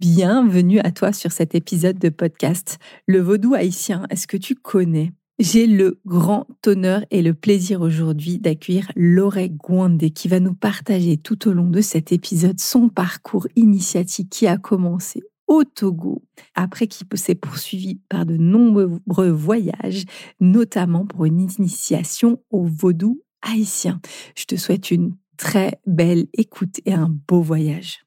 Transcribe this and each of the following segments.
Bienvenue à toi sur cet épisode de podcast. Le vaudou haïtien, est-ce que tu connais? J'ai le grand honneur et le plaisir aujourd'hui d'accueillir Loré Gwandé qui va nous partager tout au long de cet épisode son parcours initiatique qui a commencé au Togo, après qui s'est poursuivi par de nombreux voyages, notamment pour une initiation au vaudou haïtien. Je te souhaite une très belle écoute et un beau voyage.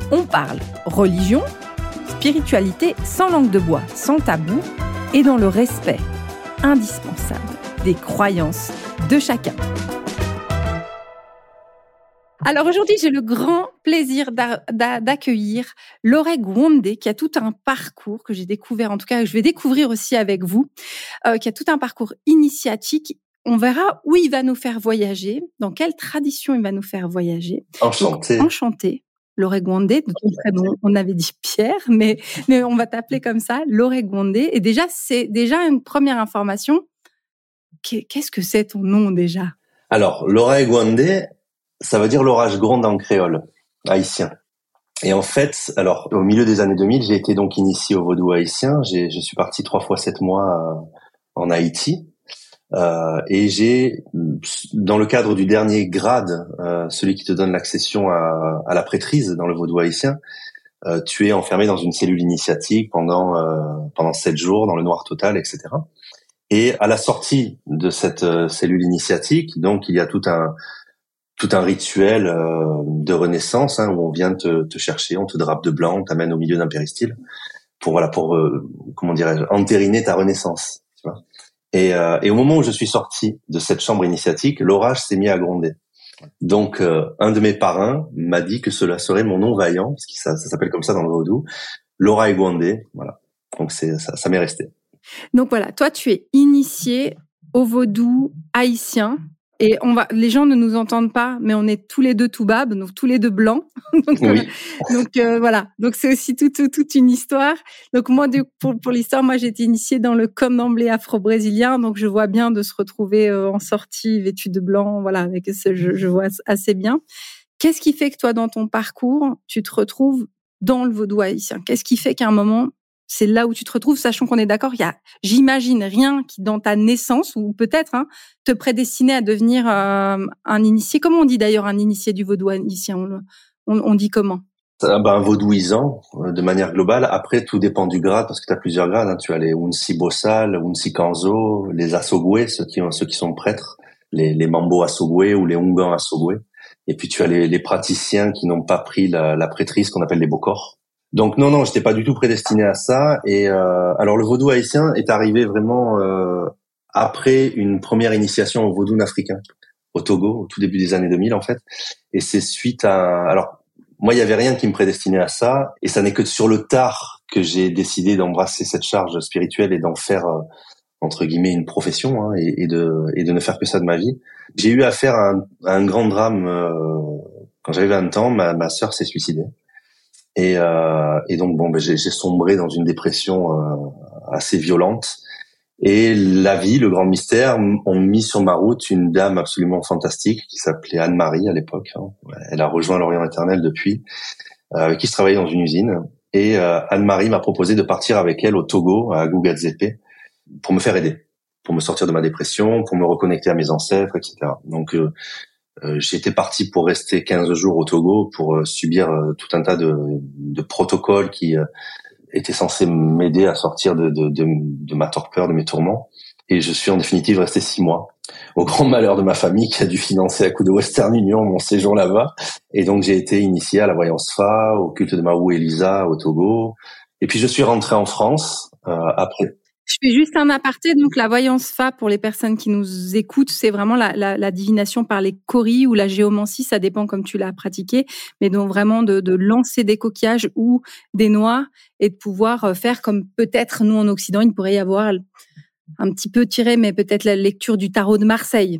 on parle religion, spiritualité sans langue de bois, sans tabou et dans le respect indispensable des croyances de chacun. Alors aujourd'hui, j'ai le grand plaisir d'accueillir Laurey Gwonde, qui a tout un parcours que j'ai découvert, en tout cas que je vais découvrir aussi avec vous, euh, qui a tout un parcours initiatique. On verra où il va nous faire voyager, dans quelle tradition il va nous faire voyager. Enchanté. enchanté. Loré on avait dit Pierre, mais, mais on va t'appeler comme ça, Loré Et déjà, c'est déjà une première information. Qu'est-ce que c'est ton nom déjà? Alors, Loré Gwandé, ça veut dire l'orage gronde en créole, haïtien. Et en fait, alors au milieu des années 2000, j'ai été donc initié au vaudou haïtien. Je suis parti trois fois sept mois euh, en Haïti. Euh, et j'ai, dans le cadre du dernier grade, euh, celui qui te donne l'accession à, à, la prêtrise dans le vaudou haïtien, euh, tu es enfermé dans une cellule initiatique pendant euh, pendant sept jours dans le noir total, etc. Et à la sortie de cette euh, cellule initiatique, donc il y a tout un tout un rituel de renaissance hein, où on vient te, te, chercher, on te drape de blanc, on t'amène au milieu d'un péristyle pour voilà pour comment dirais-je entériner ta renaissance. Tu vois et, euh, et, au moment où je suis sorti de cette chambre initiatique, l'orage s'est mis à gronder. Donc, euh, un de mes parrains m'a dit que cela serait mon nom vaillant, parce que ça, s'appelle comme ça dans le vaudou, Laura Gwandé. Voilà. Donc, c'est ça, ça m'est resté. Donc voilà, toi, tu es initié au vaudou haïtien et on va, les gens ne nous entendent pas, mais on est tous les deux tout babes, donc tous les deux blancs. donc, oui. Euh, donc euh, voilà. Donc c'est aussi toute toute une histoire. Donc moi, pour, pour l'histoire, moi j'ai été initiée dans le comme d'emblée afro-brésilien, donc je vois bien de se retrouver euh, en sortie vêtue de blanc. Voilà, avec ce, je, je vois assez bien. Qu'est-ce qui fait que toi, dans ton parcours, tu te retrouves dans le vaudou haïtien? Qu'est-ce qui fait qu'à un moment, c'est là où tu te retrouves, sachant qu'on est d'accord, il y a, j'imagine, rien qui dans ta naissance ou peut-être hein, te prédestinait à devenir euh, un initié. Comment on dit d'ailleurs un initié du vaudou haïtien on, on, dit comment? Ben, un vaudouisant euh, de manière globale. Après, tout dépend du grade parce que tu as plusieurs grades. Hein. Tu as les Unsi Bossal, Unsi Kanzo, les Asogwe, ceux qui, ceux qui sont prêtres, les, les Mambo Asogwe ou les Ungan Asogwe. Et puis tu as les, les praticiens qui n'ont pas pris la, la prêtrise qu'on appelle les Bokors donc non, non, j'étais pas du tout prédestiné à ça. Et euh, alors le vaudou haïtien est arrivé vraiment euh, après une première initiation au vaudou africain au Togo, au tout début des années 2000 en fait. Et c'est suite à... Alors moi, il y avait rien qui me prédestinait à ça. Et ça n'est que sur le tard que j'ai décidé d'embrasser cette charge spirituelle et d'en faire euh, entre guillemets une profession hein, et, de, et de ne faire que ça de ma vie. J'ai eu affaire à un, à un grand drame euh, quand j'avais 20 ans. Ma, ma sœur s'est suicidée. Et, euh, et donc bon, ben, j'ai sombré dans une dépression euh, assez violente. Et la vie, le grand mystère, ont mis sur ma route une dame absolument fantastique qui s'appelait Anne-Marie à l'époque. Hein. Elle a rejoint l'Orient éternel depuis, euh, avec qui je travaillais dans une usine. Et euh, Anne-Marie m'a proposé de partir avec elle au Togo, à Gugadzepe, pour me faire aider, pour me sortir de ma dépression, pour me reconnecter à mes ancêtres, etc. Donc euh, j'étais parti pour rester 15 jours au Togo pour euh, subir euh, tout un tas de, de protocoles qui étaient censés m'aider à sortir de, de, de, de, ma torpeur, de mes tourments. Et je suis en définitive resté six mois, au grand malheur de ma famille qui a dû financer à coup de Western Union mon séjour là-bas. Et donc j'ai été initié à la voyance Fa, au culte de Mahou Elisa au Togo. Et puis je suis rentré en France euh, après Je fais juste un aparté. Donc, la voyance fa, pour les personnes qui nous écoutent, c'est vraiment la, la, la, divination par les coris ou la géomancie. Ça dépend comme tu l'as pratiqué. Mais donc, vraiment de, de, lancer des coquillages ou des noix et de pouvoir euh, faire comme peut-être nous en Occident, il pourrait y avoir un petit peu tiré, mais peut-être la lecture du tarot de Marseille.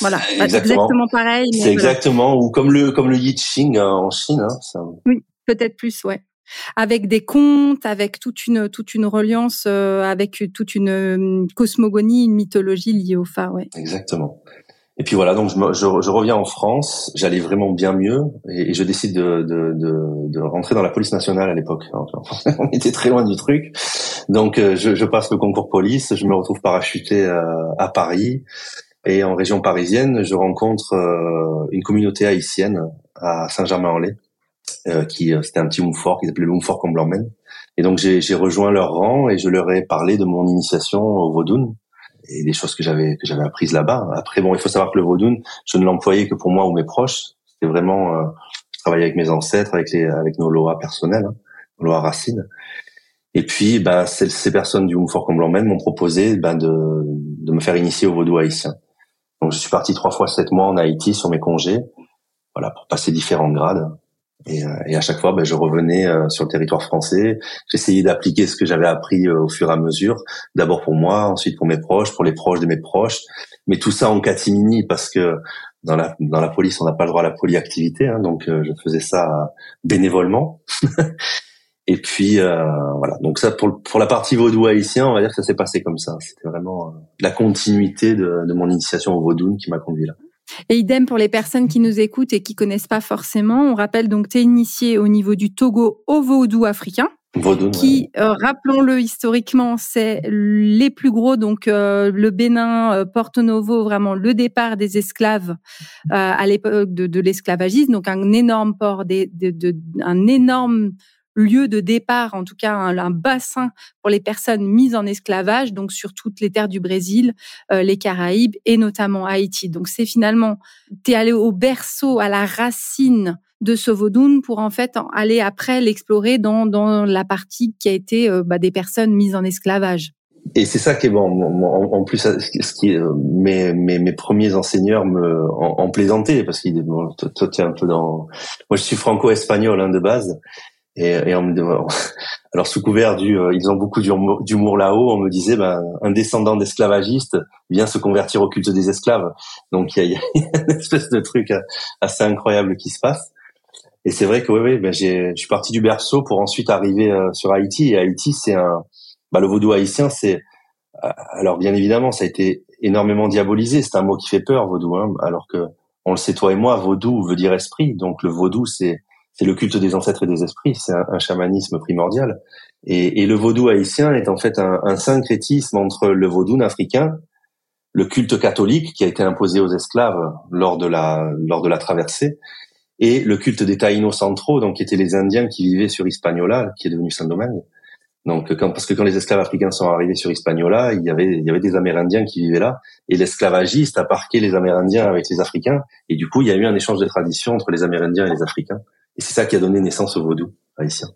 Voilà, exactement, exactement pareil. C'est exactement, ou comme le comme le Yi Ching hein, en Chine. Hein, ça... Oui, peut-être plus, ouais avec des contes, avec toute une toute une reliance, euh, avec toute une euh, cosmogonie, une mythologie liée au phare. Ouais. Exactement. Et puis voilà, donc je, je, je reviens en France, j'allais vraiment bien mieux, et, je décide de, de, de, de, rentrer dans la police nationale à l'époque. On était très loin du truc, donc euh, je, je, passe le concours police, je me retrouve parachuté à Paris, et en région parisienne, je rencontre une communauté haïtienne à Saint-Germain-en-Laye euh, qui euh, c'était un petit Montfort qui s'appelait le Montfort Comblanmen. Et donc j'ai rejoint leur rang et je leur ai parlé de mon initiation au Vaudoun et des choses que j'avais que j'avais apprises là-bas. Après bon, il faut savoir que le Vaudoun, je ne l'employais que pour moi ou mes proches. C'était vraiment euh, je travaillais avec mes ancêtres, avec les avec nos lois personnelles, hein, nos racines. Et puis ben ces, personnes du Montfort Comblanmen m'ont proposé ben de de me faire initier au vaudou haïtien. Donc je suis parti trois fois sept mois en Haïti sur mes congés, voilà pour passer différents grades. Et, euh, et, à chaque fois, ben, je revenais euh, sur le territoire français. J'essayais d'appliquer ce que j'avais appris euh, au fur et à mesure. D'abord pour moi, ensuite pour mes proches, pour les proches de mes proches. Mais tout ça en catimini parce que dans la dans la police, on n'a pas le droit à la polyactivité. Hein, donc je faisais ça bénévolement. et puis voilà. Donc ça pour pour la partie vaudou haïtien, on va dire que ça s'est passé comme ça. C'était vraiment la continuité de, de mon initiation au vaudou qui m'a conduit là. Et idem pour les personnes qui nous écoutent et qui connaissent pas forcément. On rappelle donc tu es initié au niveau du Togo au vaudou africain. Vaudou, qui, euh, rappelons-le historiquement, c'est les plus gros, donc euh, le Bénin, euh, Porto Novo, vraiment le départ des esclaves à l'époque de, de l'esclavagisme, donc un énorme port, des, de, de, un énorme lieu de départ, en tout cas un, bassin pour les personnes mises en esclavage, donc sur toutes les terres du Brésil, euh, les Caraïbes et notamment Haïti. Donc c'est finalement, tu es allé au berceau, à la racine de ce vaudoun pour en fait aller après l'explorer dans, dans la partie qui a été euh, bah, des personnes mises en esclavage. Et c'est ça qui est bon. En, plus, ce qui euh, mes, mes, premiers enseignants me en, plaisantaient parce que bon, toi, es un peu dans. Moi, je suis franco-espagnol hein, de base, et, et on me alors sous couvert du, euh, ils ont beaucoup d'humour là-haut, on me disait, ben, un descendant d'esclavagistes vient se convertir au culte des esclaves. Donc il y a, y a, une espèce de truc euh, assez incroyable qui se passe. Et c'est vrai que oui, oui ben, j'ai, je suis parti du berceau pour ensuite arriver euh, sur Haïti. Et Haïti, c'est un, bah, le vaudou haïtien, c'est, alors bien évidemment, ça a été énormément diabolisé. C'est un mot qui fait peur, vaudou. Hein, alors que on le sait toi et moi, vaudou veut dire esprit. Donc le vaudou, c'est c'est le culte des ancêtres et des esprits, c'est un, chamanisme primordial. Et, le vaudou haïtien est en fait un, un, syncrétisme entre le vaudou africain, le culte catholique qui a été imposé aux esclaves lors de la lors de la traversée, et le culte des Taïnos centraux, donc qui étaient les Indiens qui vivaient sur Hispaniola, qui est devenu Saint-Domingue. Donc, quand, parce que quand les esclaves africains sont arrivés sur Hispaniola, il y avait, il y avait des Amérindiens qui vivaient là, et l'esclavagiste a parqué les Amérindiens avec les Africains, et du coup, il y a eu un échange de traditions entre les Amérindiens et les Africains. Et c'est ça qui a donné naissance au vaudou haïtien.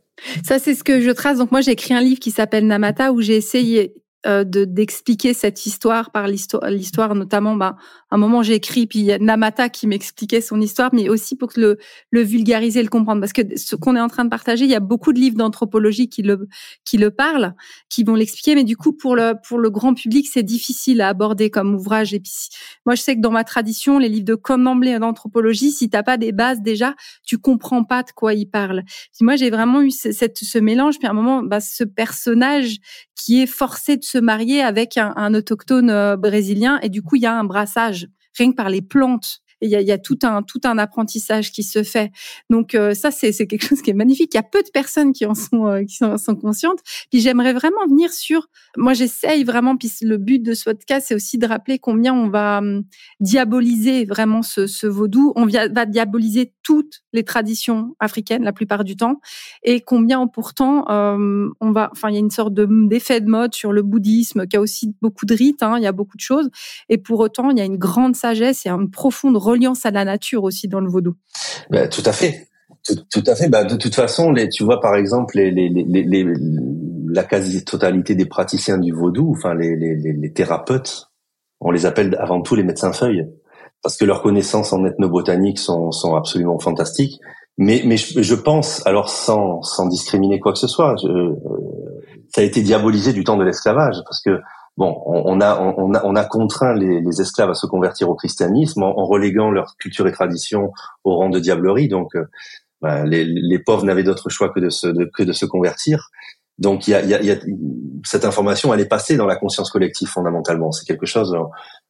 Ça, c'est ce que je trace. Donc moi, j'ai écrit un livre qui s'appelle Namata où j'ai essayé euh, de d'expliquer cette histoire par l'histoire, l'histoire notamment. Bah, un moment j'ai écrit, puis y a Namata qui m'expliquait son histoire, mais aussi pour le le vulgariser, le comprendre, parce que ce qu'on est en train de partager, il y a beaucoup de livres d'anthropologie qui le qui le parlent, qui vont l'expliquer, mais du coup pour le pour le grand public c'est difficile à aborder comme ouvrage. Et puis moi je sais que dans ma tradition, les livres de d'emblée d'anthropologie, si t'as pas des bases déjà, tu comprends pas de quoi ils parlent. moi j'ai vraiment eu cette ce mélange, puis à un moment, bah, ce personnage qui est forcé de se marier avec un, un autochtone euh, brésilien. Et du coup il y a un brassage rien que par les plantes il y a, y a, tout un tout un apprentissage qui se fait. Donc euh, ça c'est c'est quelque chose qui est magnifique. Il y a peu de personnes qui en sont euh, qui sont, sont, conscientes. Puis j'aimerais vraiment venir sur. Moi j'essaye vraiment. Puis le but de ce podcast c'est aussi de rappeler combien on va hum, diaboliser vraiment ce, ce vaudou. On va diaboliser toutes les traditions africaines la plupart du temps et combien pourtant euh, on va. Enfin il y a une sorte de d'effet de mode sur le bouddhisme qui a aussi beaucoup de rites. Hein, il y a beaucoup de choses et pour autant il y a une grande sagesse et une profonde reliance à la nature aussi dans le vaudou. Ben, tout à fait. Tout, à fait. Bah, de toute façon, les, tu vois, par exemple, les, les, la quasi-totalité des praticiens du vaudou, enfin les, thérapeutes, on les appelle avant tout les médecins feuilles, parce que leurs connaissances en ethnobotanique sont, sont absolument fantastiques. Mais, mais je, pense, alors sans, sans discriminer quoi que ce soit, euh, ça a été diabolisé du temps de l'esclavage, parce que bon, on, a, on, a, on a contraint les, les, esclaves à se convertir au christianisme en, reléguant leur culture et tradition au rang de diablerie. Donc, euh, ben, les, les, pauvres n'avaient d'autre choix que de se, que de se convertir. Donc, il y a, y, a, y a, cette information, elle est passée dans la conscience collective fondamentalement. C'est quelque chose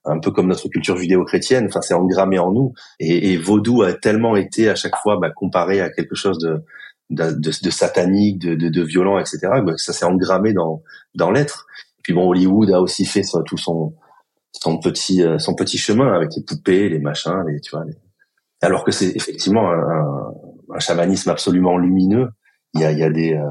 un peu comme notre culture judéo-chrétienne. Enfin, c'est engrammé en nous. Et, et, vaudou a tellement été à chaque fois bah, comparé à quelque chose de de, de, satanique, de, de, violent, etc. Ça s'est engrammé dans dans l'être. Bon, Hollywood a aussi fait tout son son petit euh, son petit chemin avec les poupées, les machins, les tu vois. Alors que c'est effectivement un, un, chamanisme absolument lumineux. Il y a il y a des euh,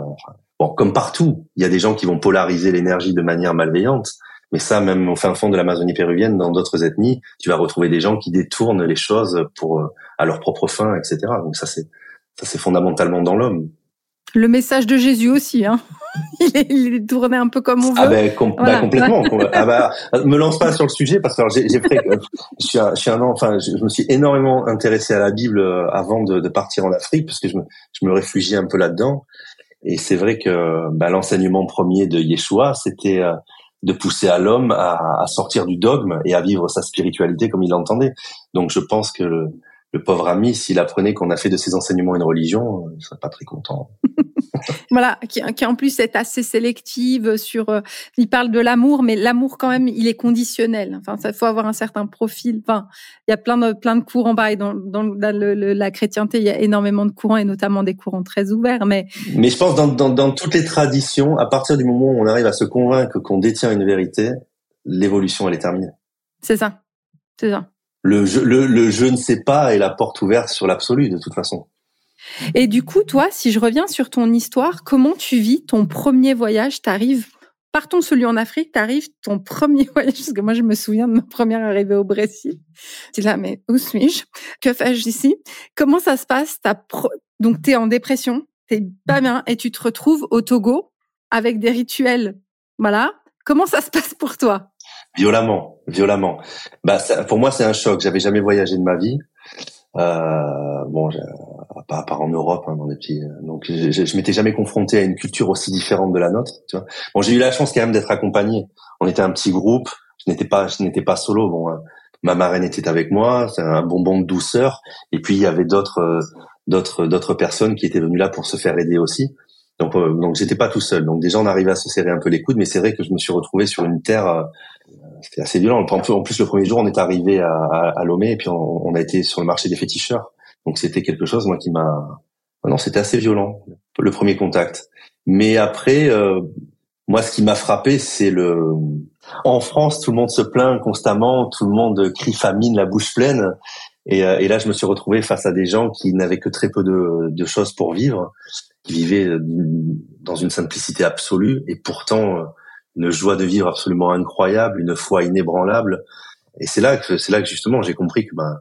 bon comme partout, il y a des gens qui vont polariser l'énergie de manière malveillante. Mais ça, même au fin fond de l'Amazonie péruvienne, dans d'autres ethnies, tu vas retrouver des gens qui détournent les choses pour euh, à leur propre fin, etc. Donc ça, c'est ça, c'est fondamentalement dans l'homme. Le message de Jésus aussi, hein. il, est, tourné un peu comme on ah veut. Ben, ben complètement. ah ben, me lance pas sur le sujet parce que j'ai, pris, je suis un, je suis un enfin, je, me suis énormément intéressé à la Bible euh, avant de, de partir en Afrique parce que je me, je me réfugiais un peu là-dedans. Et c'est vrai que ben, l'enseignement premier de Yeshua, c'était euh, de pousser à l'homme à, à, sortir du dogme et à vivre sa spiritualité comme il l'entendait. Donc je pense que le pauvre ami, s'il apprenait qu'on a fait de ses enseignements une religion, il serait pas très content. voilà, qui, qui, en plus est assez sélective sur. Euh, il parle de l'amour, mais l'amour quand même, il est conditionnel. Enfin, ça faut avoir un certain profil. Enfin, il y a plein de plein de courants. Pareil, dans, dans, la chrétienté, il y a énormément de courants et notamment des courants très ouverts. Mais mais je pense dans, dans, dans toutes les traditions, à partir du moment où on arrive à se convaincre qu'on détient une vérité, l'évolution elle est terminée. C'est ça, c'est ça le je, ne sais pas est la porte ouverte sur l'absolu de toute façon. Et du coup, toi, si je reviens sur ton histoire, comment tu vis ton premier voyage? T'arrives, partons celui en Afrique, t'arrives ton premier voyage, parce que moi je me souviens de ma première arrivée au Brésil. Tu là, mais où suis-je? Que fais-je ici? Comment ça se passe? Donc, pro... Donc t'es en dépression, t'es pas bien, et tu te retrouves au Togo avec des rituels. Voilà. Comment ça se passe pour toi? Violemment, violemment. Bah, pour moi, c'est un choc. J'avais jamais voyagé de ma vie. Euh, bon, pas à part en Europe, hein, dans des petits. Donc, je, je, m'étais jamais confronté à une culture aussi différente de la nôtre. Tu vois. Bon, j'ai eu la chance quand même d'être accompagné. On était un petit groupe. Je n'étais pas, je n'étais pas solo. Bon, euh, ma marraine était avec moi. C'est un bonbon de douceur. Et puis il y avait d'autres, euh, d'autres, d'autres personnes qui étaient venues là pour se faire aider aussi. Donc, euh, donc j'étais pas tout seul. Donc déjà, on arrivait à se serrer un peu les coudes, mais c'est vrai que je me suis retrouvé sur une terre. C'était assez violent. En plus, le premier jour, on est arrivé à, à, Lomé et puis on, on, a été sur le marché des féticheurs. Donc c'était quelque chose, moi, qui m'a. Non, c'était assez violent le premier contact. Mais après, euh, moi, ce qui m'a frappé, c'est le. En France, tout le monde se plaint constamment, tout le monde crie famine, la bouche pleine. Et, euh, et là, je me suis retrouvé face à des gens qui n'avaient que très peu de, de choses pour vivre qui vivaient euh, dans une simplicité absolue et pourtant euh, une joie de vivre absolument incroyable, une foi inébranlable. Et c'est là que c'est là que justement j'ai compris que ben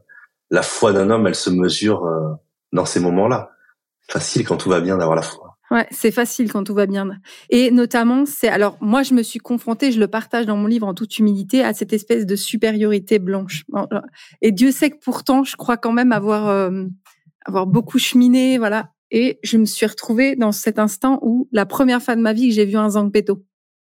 la foi d'un homme, elle se mesure euh, dans ces moments-là. Facile quand tout va bien d'avoir la foi. Ouais, c'est facile quand tout va bien. Et notamment, c'est alors moi je me suis confrontée, je le partage dans mon livre en toute humilité, à cette espèce de supériorité blanche. Et Dieu sait que pourtant, je crois quand même avoir avoir beaucoup cheminé, voilà, et je me suis retrouvée dans cet instant où la première fois de ma vie que j'ai vu un zangpeto.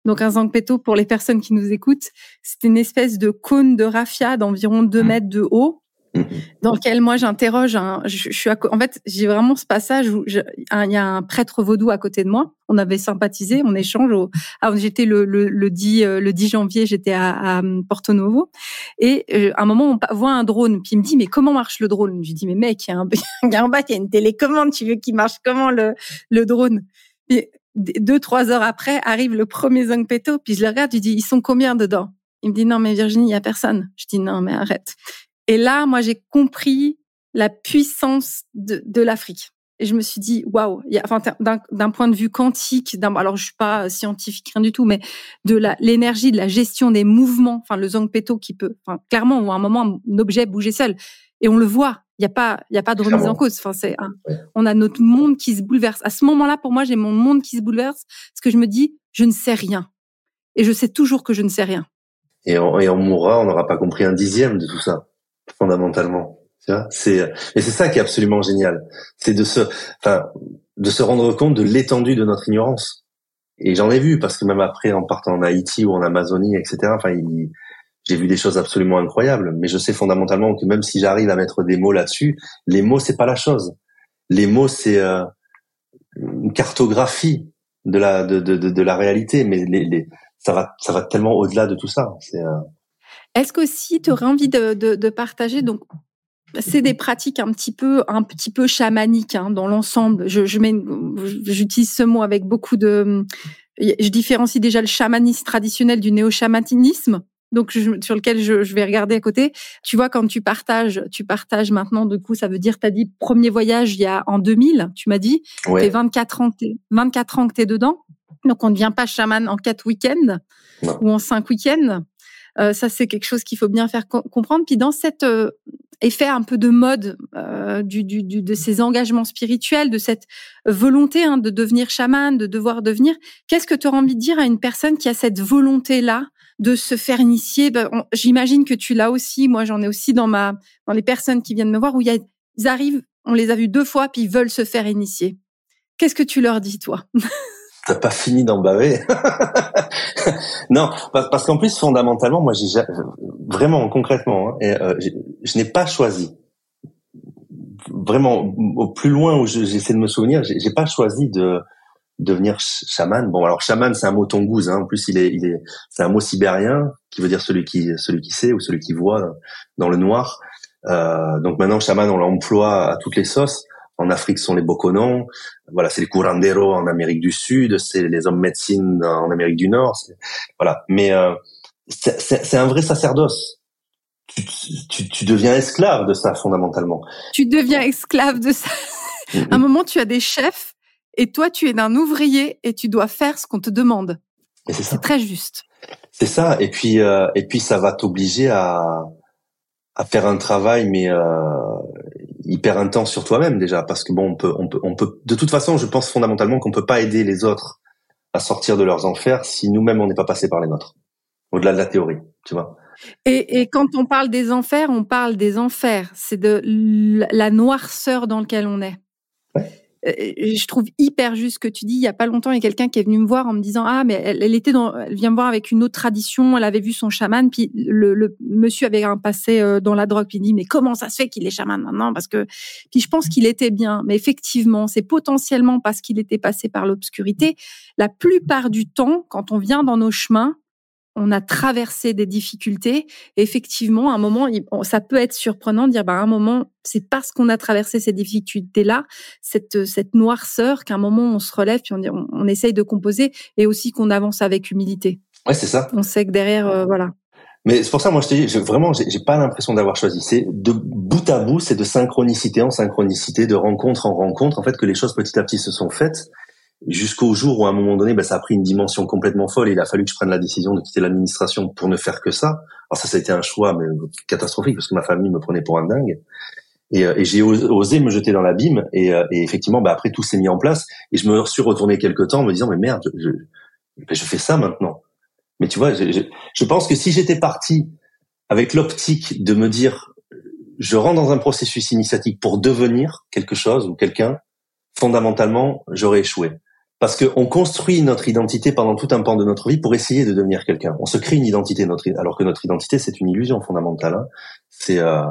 Donc un zangpeto, pour les personnes qui nous écoutent, c'est une espèce de cône de raffia d'environ 2 mmh. mètres de haut, Mhm. dans lequel moi j'interroge. Un, je, suis en fait, j'ai vraiment ce passage où il y a un prêtre vaudou à côté de moi. On avait sympathisé, on échange. Au, ah, j'étais le, le, le, 10, euh, le 10 janvier, j'étais à, à, Porto Novo. Et euh, à un moment, on voit un drone. Puis il me dit, mais comment marche le drone? Je lui dis, mais mec, il y a un, il y a en bas, il y a une télécommande. Tu veux qu'il marche comment le, le drone? Et deux, trois heures après, arrive le premier Zangpeto. Puis je le regarde, je dis, ils sont combien dedans? Il me dit, non, mais Virginie, il y a personne. Je dis, non, mais arrête. Et là, moi, j'ai compris la puissance de, l'Afrique. Et je me suis dit, waouh, enfin, d'un point de vue quantique, alors je suis pas scientifique, rien du tout, mais de l'énergie, de la gestion des mouvements, enfin, le zongpeto qui peut, enfin, clairement, à un moment, un objet bouger seul. Et on le voit. Il n'y a pas, il y a pas de remise en cause. Enfin, c'est, on a notre monde qui se bouleverse. À ce moment-là, pour moi, j'ai mon monde qui se bouleverse parce que je me dis, je ne sais rien. Et je sais toujours que je ne sais rien. Et on, et on mourra, on n'aura pas compris un dixième de tout ça, fondamentalement. C'est, et c'est ça qui est absolument génial. C'est de se, enfin, de se rendre compte de l'étendue de notre ignorance. Et j'en ai vu parce que même après, en partant en Haïti ou en Amazonie, etc. Enfin, il, j'ai vu des choses absolument incroyables, mais je sais fondamentalement que même si j'arrive à mettre des mots là-dessus, les mots c'est pas la chose. Les mots c'est euh, une cartographie de la de, de, de, la réalité, mais les, les, ça va ça va tellement au-delà de tout ça. C'est euh... Est-ce qu'aussi tu aurais envie de, de, de partager donc c'est des pratiques un petit peu un petit peu chamaniques hein, dans l'ensemble. Je, je j'utilise ce mot avec beaucoup de je différencie déjà le chamanisme traditionnel du néo-chamanisme donc sur lequel je, je, vais regarder à côté. Tu vois, quand tu partages, tu partages maintenant, du coup, ça veut dire, tu as dit premier voyage il y a en 2000, tu m'as dit, ouais. t'es 24 ans, es 24 ans que t'es dedans. Donc on ne devient pas chaman en quatre week-ends ou en cinq week-ends. Euh, ça, c'est quelque chose qu'il faut bien faire comprendre. Puis dans cet euh, effet un peu de mode euh, du, du, du, de ces engagements spirituels, de cette volonté hein, de devenir chaman, de devoir devenir, qu'est-ce que tu auras envie de dire à une personne qui a cette volonté-là? De se faire initier. Ben, J'imagine que tu l'as aussi. Moi, j'en ai aussi dans ma dans les personnes qui viennent me voir où y a, ils arrivent, on les a vus deux fois, puis ils veulent se faire initier. Qu'est-ce que tu leur dis, toi? T'as pas fini d'en baver? Non, parce qu'en plus, fondamentalement, moi, j'ai vraiment concrètement, hein, et, euh, je n'ai pas choisi. Vraiment, au plus loin où j'essaie de me souvenir, j'ai pas choisi de devenir chaman. Bon, alors chaman, c'est un mot tongouz. Hein. En plus, il est, il est, c'est un mot sibérien qui veut dire celui qui, celui qui sait ou celui qui voit dans le noir. Euh, donc maintenant, chaman, on l'emploie à toutes les sauces. En Afrique, ce sont les bokonons. Voilà, c'est les curanderos en Amérique du Sud. C'est les hommes médecine en Amérique du Nord. Voilà, mais euh, c'est un vrai sacerdoce. Tu, tu, tu, deviens esclave de ça fondamentalement. Tu deviens esclave de ça. à un moment, tu as des chefs et toi, tu es un ouvrier et tu dois faire ce qu'on te demande. C'est très juste. C'est ça. Et puis, euh, et puis, ça va t'obliger à, à faire un travail, mais euh, hyper intense sur toi-même déjà, parce que bon, on peut, on peut, on peut. De toute façon, je pense fondamentalement qu'on peut pas aider les autres à sortir de leurs enfers si nous-mêmes on n'est pas passé par les nôtres. Au-delà de la théorie, tu vois. Et, et, quand on parle des enfers, on parle des enfers. C'est de la noirceur dans laquelle on est. Euh, je trouve hyper juste ce que tu dis. Il y a pas longtemps, il y a quelqu'un qui est venu me voir en me disant ah mais elle, elle, était dans, elle vient me voir avec une autre tradition. Elle avait vu son chaman, puis le, le monsieur avait un passé euh, dans la drogue. Puis il dit mais comment ça se fait qu'il est chaman maintenant? Parce que puis je pense qu'il était bien, mais effectivement c'est potentiellement parce qu'il était passé par l'obscurité. La plupart du temps, quand on vient dans nos chemins, on a traversé des difficultés. effectivement, à un moment, ça peut être surprenant de dire, bah, à un moment, c'est parce qu'on a traversé ces difficultés-là, cette, cette noirceur, qu'à un moment, on se relève, puis on, on, essaye de composer, et aussi qu'on avance avec humilité. Ouais, c'est ça. On sait que derrière, euh, voilà. Mais c'est pour ça, moi, je te dis, vraiment, j'ai pas l'impression d'avoir choisi. C'est de bout à bout, c'est de synchronicité en synchronicité, de rencontre en rencontre, en fait, que les choses petit à petit se sont faites jusqu'au jour où à un moment donné, bah, ça a pris une dimension complètement folle et il a fallu que je prenne la décision de quitter l'administration pour ne faire que ça. Alors ça, ça a été un choix mais catastrophique parce que ma famille me prenait pour un dingue. Et, euh, et j'ai osé me jeter dans l'abîme et, euh, et, effectivement, bah, après tout s'est mis en place et je me suis retourné quelque temps en me disant mais merde, je, je, je fais ça maintenant. Mais tu vois, je, je pense que si j'étais parti avec l'optique de me dire je rentre dans un processus initiatique pour devenir quelque chose ou quelqu'un, fondamentalement, j'aurais échoué. Parce qu'on construit notre identité pendant tout un pan de notre vie pour essayer de devenir quelqu'un. On se crée une identité, alors que notre identité, c'est une illusion fondamentale. Hein. C'est euh,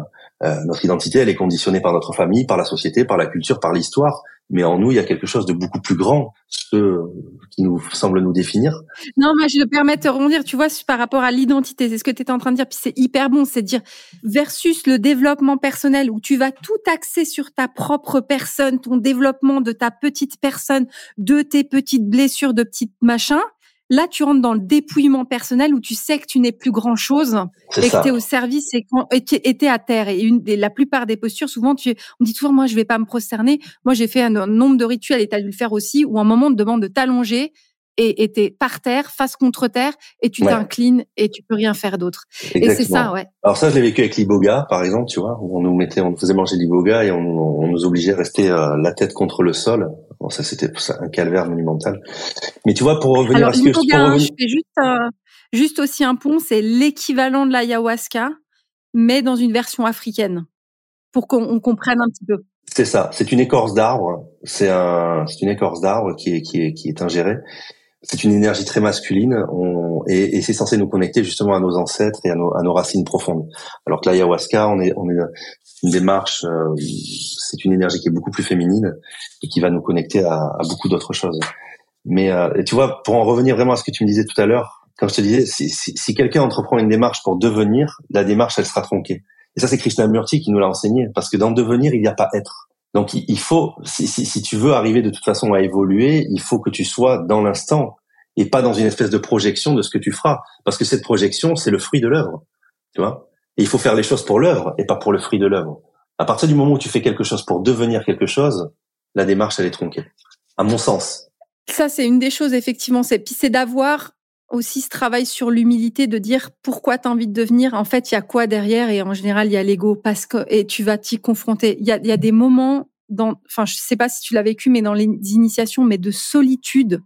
euh, notre identité, elle est conditionnée par notre famille, par la société, par la culture, par l'histoire. Mais en nous, il y a quelque chose de beaucoup plus grand, ce qui nous semble nous définir. Non, mais je me permets de rebondir, tu vois, par rapport à l'identité. C'est ce que tu étais en train de dire. Puis c'est hyper bon, c'est dire versus le développement personnel où tu vas tout axer sur ta propre personne, ton développement de ta petite personne, de tes petites blessures, de petites machins. Là, tu rentres dans le dépouillement personnel où tu sais que tu n'es plus grand chose et que tu es au service et que tu es à terre. Et, une, la plupart des postures, souvent, tu, on dit toujours, moi, je vais pas me prosterner. Moi, j'ai fait un, nombre de rituels et tu as dû le faire aussi où un moment, on te demande de t'allonger et t'es par terre, face contre terre, et tu t'inclines et tu peux rien faire d'autre. Et c'est ça, ouais. Alors ça, je l'ai vécu avec l'iboga, par exemple, tu vois, où on nous mettait, on nous faisait manger l'iboga et on, on, nous obligeait à rester euh, la tête contre le sol. Bon, ça, c'était un calvaire monumental. Mais tu vois, pour revenir à ce que je, je fais juste, euh, juste aussi un pont, c'est l'équivalent de l'ayahuasca, mais dans une version africaine, pour qu'on comprenne un petit peu. C'est ça. C'est une écorce d'arbre. C'est un, une écorce d'arbre qui est, qui est, qui est ingérée c'est une énergie très masculine on, et, et c'est censé nous connecter justement à nos ancêtres et à nos, à nos racines profondes. Alors que l'ayahuasca, on est, on est une démarche, euh, c'est une énergie qui est beaucoup plus féminine et qui va nous connecter à, à beaucoup d'autres choses. Mais euh, tu vois, pour en revenir vraiment à ce que tu me disais tout à l'heure, quand je te disais, si, si, si quelqu'un entreprend une démarche pour devenir, la démarche, elle sera tronquée. Et ça, c'est Krishnamurti qui nous l'a enseigné, parce que dans devenir, il n'y a pas être. Donc il faut, si, tu veux arriver de toute façon à évoluer, il faut que tu sois dans l'instant et pas dans une espèce de projection de ce que tu feras, parce que cette projection, c'est le fruit de l'œuvre, tu vois. Et il faut faire les choses pour l'œuvre et pas pour le fruit de l'œuvre. À partir du moment où tu fais quelque chose pour devenir quelque chose, la démarche elle est tronquée, à mon sens. Ça c'est une des choses effectivement, c'est puis c'est d'avoir aussi ce travail sur l'humilité de dire pourquoi tu as envie de devenir. En fait, il y a quoi derrière Et en général, il y a l'ego parce que et tu vas t'y confronter. Il y a, y a des moments dans, enfin, je sais pas si tu l'as vécu, mais dans les initiations, mais de solitude,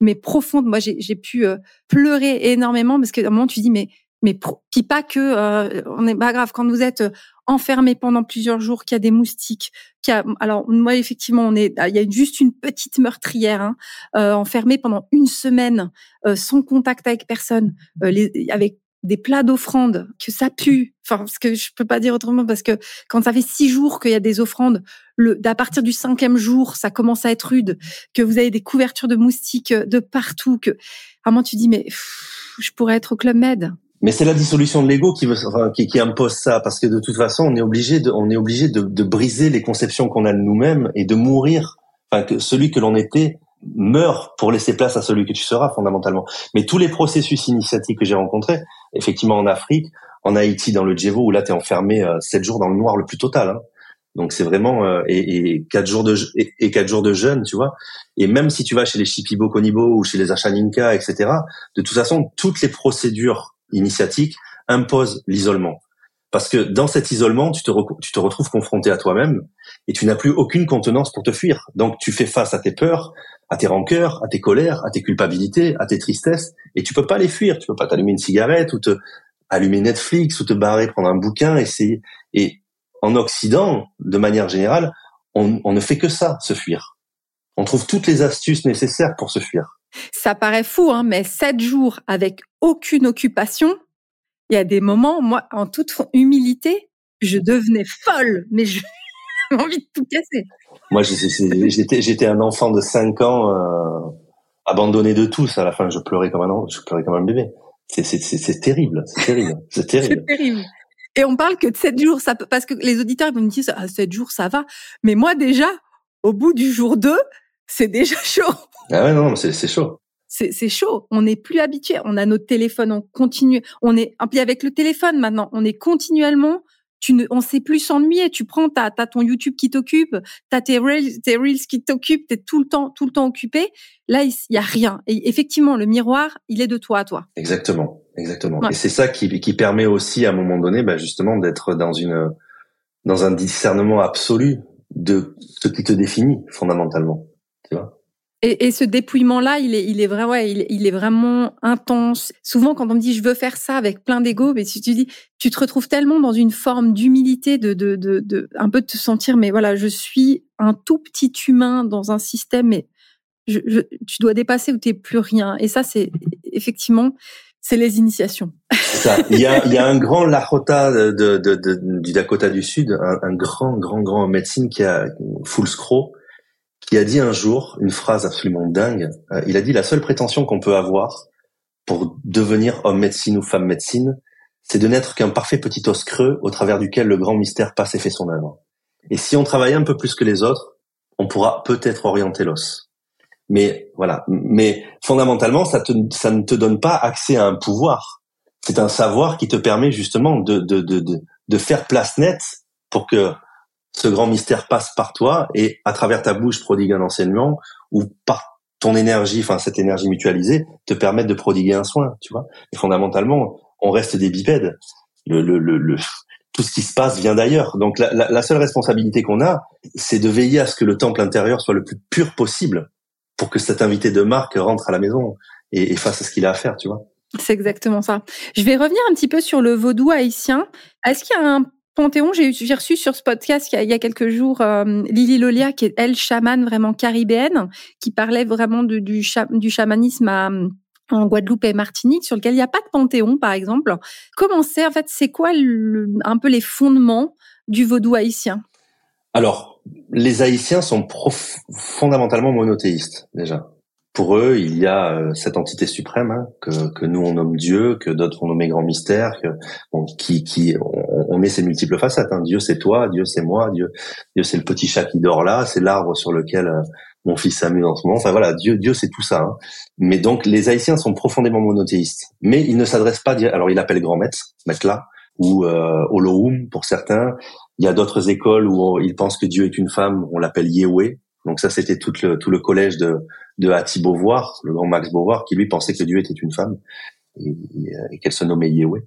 mais profonde. Moi, j'ai pu euh, pleurer énormément parce qu'à un moment, tu dis mais mais puis pas que euh, on est pas grave quand vous êtes euh, enfermé pendant plusieurs jours, qu'il y a des moustiques, qu'il y a alors moi effectivement on est il y a juste une petite meurtrière hein, euh, enfermée pendant une semaine euh, sans contact avec personne, euh, les, avec des plats d'offrandes, que ça pue. Enfin, parce que je peux pas dire autrement, parce que quand ça fait six jours qu'il y a des offrandes, le, à partir du cinquième jour, ça commence à être rude, que vous avez des couvertures de moustiques de partout, que vraiment tu dis mais je pourrais être au club med. Mais c'est la dissolution de l'ego qui, veut, qui, qui, impose ça, parce que de toute façon, on est obligé de, on est obligé de, de briser les conceptions qu'on a de nous-mêmes et de mourir. Enfin, que celui que l'on était meurt pour laisser place à celui que tu seras fondamentalement. Mais tous les processus initiatiques que j'ai rencontrés, effectivement en Afrique, en Haïti, dans le Djevo, où là t'es enfermé euh, sept jours dans le noir le plus total. Hein. Donc c'est vraiment euh, et, quatre jours de et, quatre jours de jeûne, tu vois. Et même si tu vas chez les Shipibo Konibo ou chez les Achaninka, etc. De toute façon, toutes les procédures initiatique impose l'isolement. Parce que dans cet isolement, tu te, tu te retrouves confronté à toi-même et tu n'as plus aucune contenance pour te fuir. Donc tu fais face à tes peurs, à tes rancœurs, à tes colères, à tes culpabilités, à tes tristesses et tu peux pas les fuir. Tu peux pas t'allumer une cigarette ou te allumer Netflix ou te barrer prendre un bouquin, essayer. Et en Occident, de manière générale, on, on ne fait que ça, se fuir. On trouve toutes les astuces nécessaires pour se fuir. Ça paraît fou, hein, mais sept jours avec aucune occupation, il y a des moments, moi, en toute humilité, je devenais folle, mais j'ai envie de tout casser. Moi, j'étais, un enfant de 5 ans, euh, abandonné de tous. À la fin, je pleurais comme un, je pleurais comme un bébé. C'est, terrible, c'est terrible, c'est terrible. Et on parle que de 7 jours, ça peut, parce que les auditeurs ils me disent, ah, 7 jours, ça va. Mais moi, déjà, au bout du jour 2, c'est déjà chaud. Ah ouais, non, c'est chaud. C'est chaud. On n'est plus habitué. On a notre téléphone, on continue. On est, puis avec le téléphone maintenant, on est continuellement. Tu ne, on sait plus s'ennuyer. Tu prends, t'as as ton YouTube qui t'occupe, t'as tes reels, tes reels qui t'occupent. T'es tout le temps, tout le temps occupé. Là, il y a rien. Et effectivement, le miroir, il est de toi à toi. Exactement, exactement. Et c'est ça qui, qui permet aussi, à un moment donné, bah, justement, d'être dans une, dans un discernement absolu de ce qui te définit fondamentalement. Et, et, ce dépouillement-là, il est, il est vrai, ouais, il, est vraiment intense. Souvent, quand on me dit je veux faire ça avec plein d'ego, mais si tu dis, tu te retrouves tellement dans une forme d'humilité, de, de, de, de, un peu de te sentir, mais voilà, je suis un tout petit humain dans un système, mais je, je, tu dois dépasser ou t'es plus rien. Et ça, c'est effectivement, c'est les initiations. Ça. Il y a, il y a un grand Lakota de, de, de, du Dakota du Sud, un, un, grand, grand, grand médecine qui a full scroll il a dit un jour une phrase absolument dingue. Euh, il a dit la seule prétention qu'on peut avoir pour devenir homme médecine ou femme médecine, c'est de n'être qu'un parfait petit os creux au travers duquel le grand mystère passe et fait son œuvre. Et si on travaille un peu plus que les autres, on pourra peut-être orienter l'os. Mais voilà. Mais fondamentalement, ça, te, ça ne te donne pas accès à un pouvoir. C'est un savoir qui te permet justement de, de, de, de faire place nette pour que ce grand mystère passe par toi et à travers ta bouche prodigue un enseignement ou par ton énergie, enfin cette énergie mutualisée, te permette de prodiguer un soin, tu vois. Et fondamentalement, on reste des bipèdes. Le, le, le, tout ce qui se passe vient d'ailleurs. Donc la, la, seule responsabilité qu'on a, c'est de veiller à ce que le temple intérieur soit le plus pur possible pour que cet invité de marque rentre à la maison et, et fasse ce qu'il a à faire, tu vois. C'est exactement ça. Je vais revenir un petit peu sur le vaudou haïtien. Est-ce qu'il y a un Panthéon, j'ai reçu sur ce podcast il y a, quelques jours euh, Lily Lolia, qui est elle chamane vraiment caribéenne, qui parlait vraiment du, chamanisme en Guadeloupe et Martinique, sur lequel il n'y a pas de panthéon, par exemple. Comment c'est, en fait, c'est quoi un peu les fondements du vaudou haïtien? Alors, les Haïtiens sont fondamentalement monothéistes, déjà pour eux, il y a euh, cette entité suprême hein, que, que, nous on nomme Dieu, que d'autres ont nommé grand mystère, que, bon, qui, qui on, on, met ces multiples facettes. Hein. Dieu c'est toi, Dieu c'est moi, Dieu, Dieu c'est le petit chat qui dort là, c'est l'arbre sur lequel euh, mon fils s'amuse en ce moment. Enfin voilà, Dieu, Dieu c'est tout ça. Hein. Mais donc les Haïtiens sont profondément monothéistes, mais ils ne s'adressent pas. Alors ils l'appellent grand maître, maître là, ou euh, pour certains. Il y a d'autres écoles où ils pensent que Dieu est une femme, on l'appelle Yehweh. Donc ça, c'était tout le, tout le collège de, de Hattie Beauvoir, le grand Max Beauvoir, qui lui pensait que Dieu était une femme et, et qu'elle se nommait Yahweh.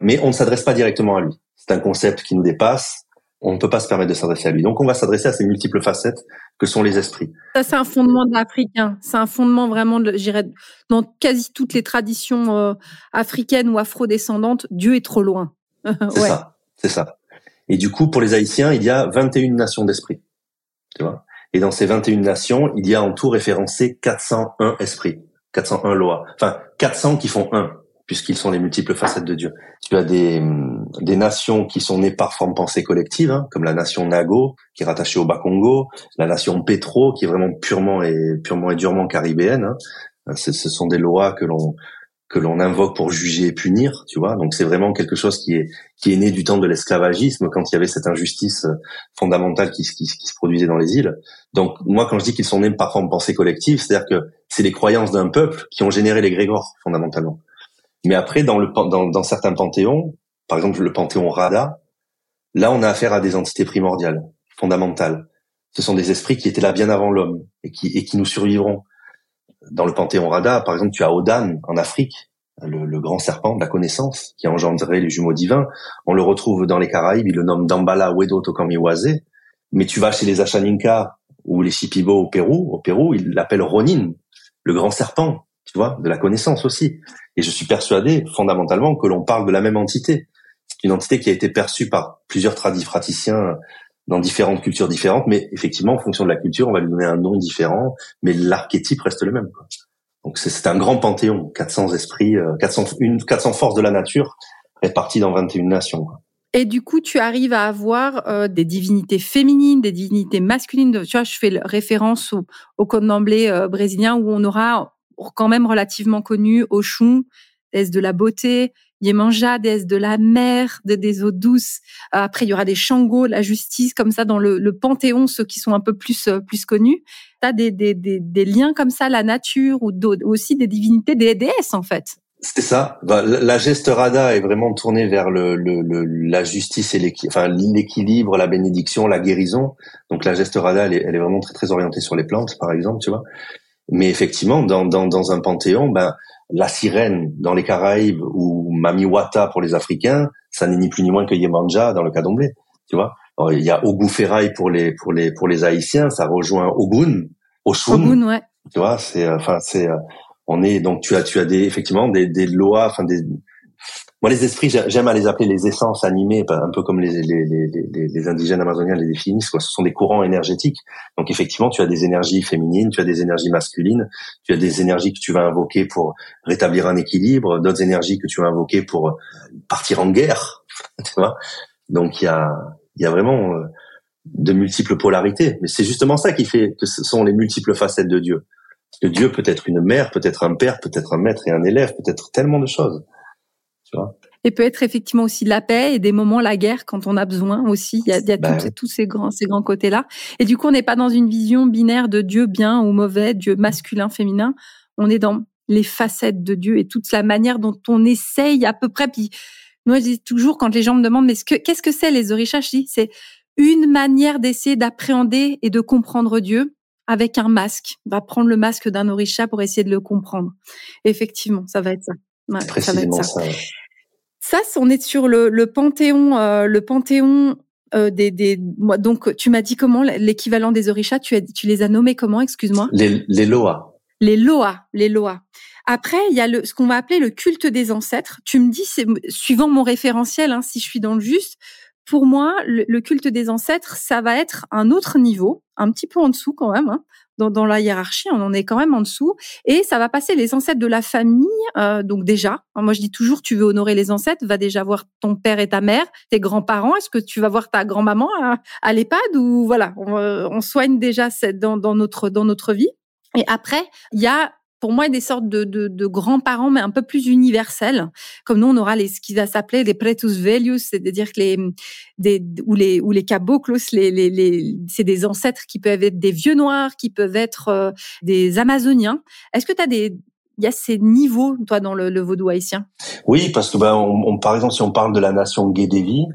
Mais on ne s'adresse pas directement à lui. C'est un concept qui nous dépasse. On ne peut pas se permettre de s'adresser à lui. Donc on va s'adresser à ces multiples facettes que sont les esprits. Ça, c'est un fondement de l'africain. C'est un fondement vraiment, j'irais, dans quasi toutes les traditions euh, africaines ou afrodescendantes, Dieu est trop loin. c'est ça, c'est ça. Et du coup, pour les Haïtiens, il y a 21 nations d'esprits. Tu vois? Et dans ces 21 nations, il y a en tout référencé 401 esprits, 401 lois. Enfin, 400 qui font un, puisqu'ils sont les multiples facettes de Dieu. Tu as des, des nations qui sont nées par forme pensée collective, hein, comme la nation Nago, qui est rattachée au Bas-Congo, la nation Petro, qui est vraiment purement et purement et durement caribéenne. Hein. Ce, ce sont des lois que l'on que l'on invoque pour juger et punir, tu vois. Donc c'est vraiment quelque chose qui est qui est né du temps de l'esclavagisme quand il y avait cette injustice euh, fondamentale qui, qui, qui, se produisait dans les îles. Donc moi quand je dis qu'ils sont nés par forme pensée collective, c'est-à-dire que c'est les croyances d'un peuple qui ont généré les grégores fondamentalement. Mais après dans le dans, dans certains panthéons, par exemple le panthéon Rada, là on a affaire à des entités primordiales, fondamentales. Ce sont des esprits qui étaient là bien avant l'homme et qui et qui nous survivront dans le panthéon Rada, par exemple, tu as Odan en Afrique, le, grand serpent de la connaissance qui a engendré les jumeaux divins. On le retrouve dans les Caraïbes, il le nomme Dambala Wedo Tokamiwaze. Mais tu vas chez les Achaninka ou les Shipibo au Pérou, au Pérou, il l'appelle Ronin, le grand serpent, tu vois, de la connaissance aussi. Et je suis persuadé, fondamentalement, que l'on parle de la même entité. C'est une entité qui a été perçue par plusieurs tradifraticiens dans différentes cultures différentes, mais effectivement, en fonction de la culture, on va lui donner un nom différent, mais l'archétype reste le même. Donc c'est un grand panthéon, 400 esprits, 400, euh, une, 400 forces de la nature réparties dans 21 nations. Et du coup, tu arrives à avoir euh, des divinités féminines, des divinités masculines. Tu vois, je fais référence au, au candomblé euh, brésilien où on aura quand même relativement connu Oshun, déesse de la beauté, Yemanja, déesse de la mer, des eaux douces. Après, il y aura des Shango, la justice, comme ça, dans le, le panthéon, ceux qui sont un peu plus euh, plus connus. Tu as des, des, des, liens comme ça, la nature, ou aussi des divinités, des déesses, en fait. C'est ça. Bah, la geste rada est vraiment tournée vers le, le, la justice et l'équilibre, la bénédiction, la guérison. Donc la geste rada, elle est, vraiment très très orientée sur les plantes, par exemple, tu vois. Mais effectivement, dans, dans, dans un panthéon, ben la sirène dans les Caraïbes ou Mamiwata pour les Africains, ça n'est ni plus ni moins que Yemanja dans le cas d'Omblé, tu vois. il y a Ogu pour les pour les pour les Haïtiens, ça rejoint Ogun, Oshun. Ogun, ouais. Tu vois, c'est enfin c'est on est donc tu as tu as des effectivement des des lois, enfin des moi, les esprits, j'aime à les appeler les essences animées, un peu comme les, indigènes amazoniens les définissent. Quoi. Ce sont des courants énergétiques. Donc, effectivement, tu as des énergies féminines, tu as des énergies masculines, tu as des énergies que tu vas invoquer pour rétablir un équilibre, d'autres énergies que tu vas invoquer pour partir en guerre. Tu vois Donc, il y a, y a vraiment euh, de multiples polarités. Mais c'est justement ça qui fait que ce sont les multiples facettes de Dieu. que Dieu peut être une mère, peut être un père, peut être un maître et un élève, peut être tellement de choses. Et peut être effectivement aussi la paix et des moments la guerre quand on a besoin aussi. Il y a, il y a bah tous ces grands, ces grands côtés-là. Et du coup, on n'est pas dans une vision binaire de Dieu bien ou mauvais, Dieu masculin, féminin. On est dans les facettes de Dieu et toute la manière dont on essaye à peu près. Puis, moi, je dis toujours quand les gens me demandent, mais qu'est-ce que c'est les orishas? Je dis, c'est une manière d'essayer d'appréhender et de comprendre Dieu avec un masque, va prendre le masque d'un orisha pour essayer de le comprendre. Effectivement, ça va être ça. ça va être ça. ça. On est sur le, le panthéon, euh, le panthéon euh, des, des donc tu m'as dit comment l'équivalent des orishas, tu, as, tu les as nommés comment, excuse-moi? Les, les Loa. Les Loa, les Loa. Après, il y a le, ce qu'on va appeler le culte des ancêtres. Tu me dis, c'est suivant mon référentiel, hein, si je suis dans le juste. Pour moi, le, culte des ancêtres, ça va être un autre niveau, un petit peu en dessous quand même. Hein. Dans, dans, la hiérarchie, on en est quand même en dessous, et ça va passer les ancêtres de la famille. Euh, donc déjà, hein, moi je dis toujours, tu veux honorer les ancêtres, va déjà voir ton père et ta mère, tes grands-parents. Est-ce que tu vas voir ta grand-maman à, à l'EHPAD ou voilà, on, on soigne déjà dans, dans notre dans notre vie. Et après, il y a pour moi des sortes de, de, de grands-parents, mais un peu plus universels. Comme nous, on aura les, ce qui va s'appeler les pretus velius, c'est-à-dire que les, des, ou les, ou les caboclos, les, les, les c'est des ancêtres qui peuvent être des vieux noirs, qui peuvent être euh, des amazoniens. Est-ce que tu as des, il y a ces niveaux, toi, dans le, le vaudou haïtien Oui, parce que ben, on, par exemple, si on parle de la nation Guédévi,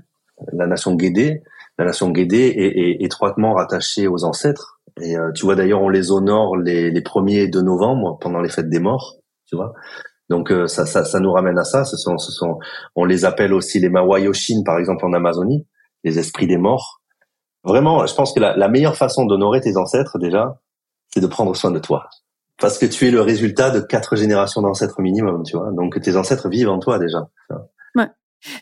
la nation Guédé, la nation Guédé est, est étroitement rattachée aux ancêtres. Et euh, tu vois d'ailleurs, on les honore les, les premiers de novembre pendant les fêtes des morts, tu vois. Donc euh, ça, ça, ça nous ramène à ça. Ce sont, ce sont, on les appelle aussi les Mawayoshin, par exemple en Amazonie, les esprits des morts. Vraiment, je pense que la, la meilleure façon d'honorer tes ancêtres déjà, c'est de prendre soin de toi, parce que tu es le résultat de quatre générations d'ancêtres minimum, tu vois. Donc tes ancêtres vivent en toi déjà. Ouais.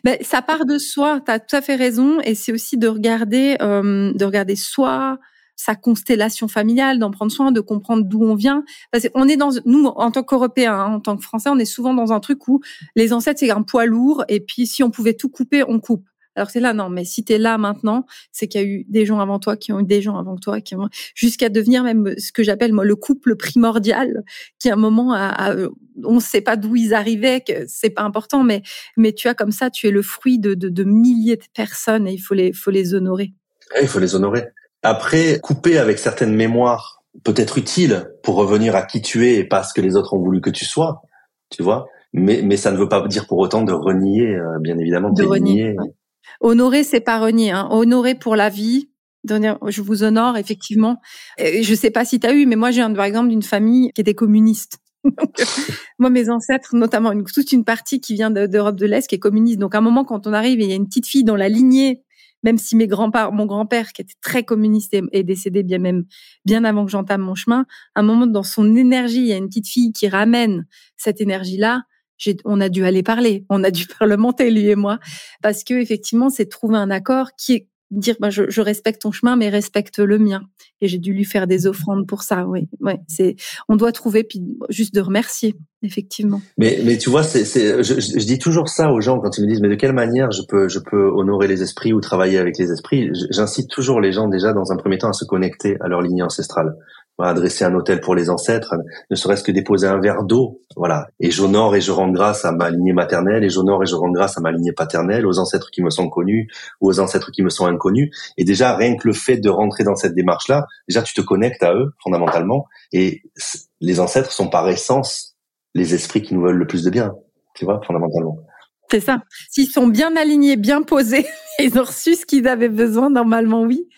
Ben, ça part de soi, tu as tout à fait raison, et c'est aussi de regarder, euh, de regarder soi, sa constellation familiale, d'en prendre soin, de comprendre d'où on vient. Parce qu'on est dans, nous, en tant qu'Européens, hein, en tant que Français, on est souvent dans un truc où les ancêtres, c'est un poids lourd, et puis si on pouvait tout couper, on coupe. Alors c'est là, non, mais si tu es là maintenant, c'est qu'il y a eu des gens avant toi, qui ont eu des gens avant toi, qui ont jusqu'à devenir même ce que j'appelle moi le couple primordial, qui à un moment, a, on ne sait pas d'où ils arrivaient, que c'est pas important, mais mais tu as comme ça, tu es le fruit de, de, milliers de personnes et il faut les faut les honorer. il faut les honorer. Après, couper avec certaines mémoires peut être utile pour revenir à qui tu es et pas ce que les autres ont voulu que tu sois, tu vois. Mais, mais ça ne veut pas dire pour autant de renier, euh, bien évidemment, de renier. Honorer, c'est pas renier. Hein. Honorer pour la vie, je vous honore effectivement. Je sais pas si tu as eu, mais moi j'ai par exemple d'une famille qui était communiste. moi, mes ancêtres, notamment une, toute une partie qui vient d'Europe de l'Est, qui est communiste. Donc, à un moment, quand on arrive il y a une petite fille dans la lignée même si mes grands-parents, mon grand-père, qui était très communiste, est décédé bien même bien avant que j'entame mon chemin, à un moment dans son énergie, il y a une petite fille qui ramène cette énergie-là. On a dû aller parler, on a dû parlementer lui et moi, parce que effectivement, c'est trouver un accord qui est dire bah, je, respecte ton chemin mais respecte le mien. Et j'ai dû lui faire des offrandes pour ça oui. C'est on doit trouver puis juste de remercier effectivement. Mais mais tu vois c'est c'est je, je, dis toujours ça aux gens quand ils me disent mais de quelle manière je peux je peux honorer les esprits ou travailler avec les esprits? J'incite toujours les gens déjà dans un premier temps à se connecter à leur lignée ancestrale adresser un hôtel pour les ancêtres, ne serait-ce que déposer un verre d'eau, voilà. Et j'honore et je rends grâce à ma lignée maternelle, et j'honore et je rends grâce à ma lignée paternelle, aux ancêtres qui me sont connus ou aux ancêtres qui me sont inconnus. Et déjà, rien que le fait de rentrer dans cette démarche-là, déjà tu te connectes à eux fondamentalement. Et les ancêtres sont par essence les esprits qui nous veulent le plus de bien, tu vois, fondamentalement. C'est ça. S'ils sont bien alignés, bien posés, ils ont reçu ce qu'ils avaient besoin, normalement, oui.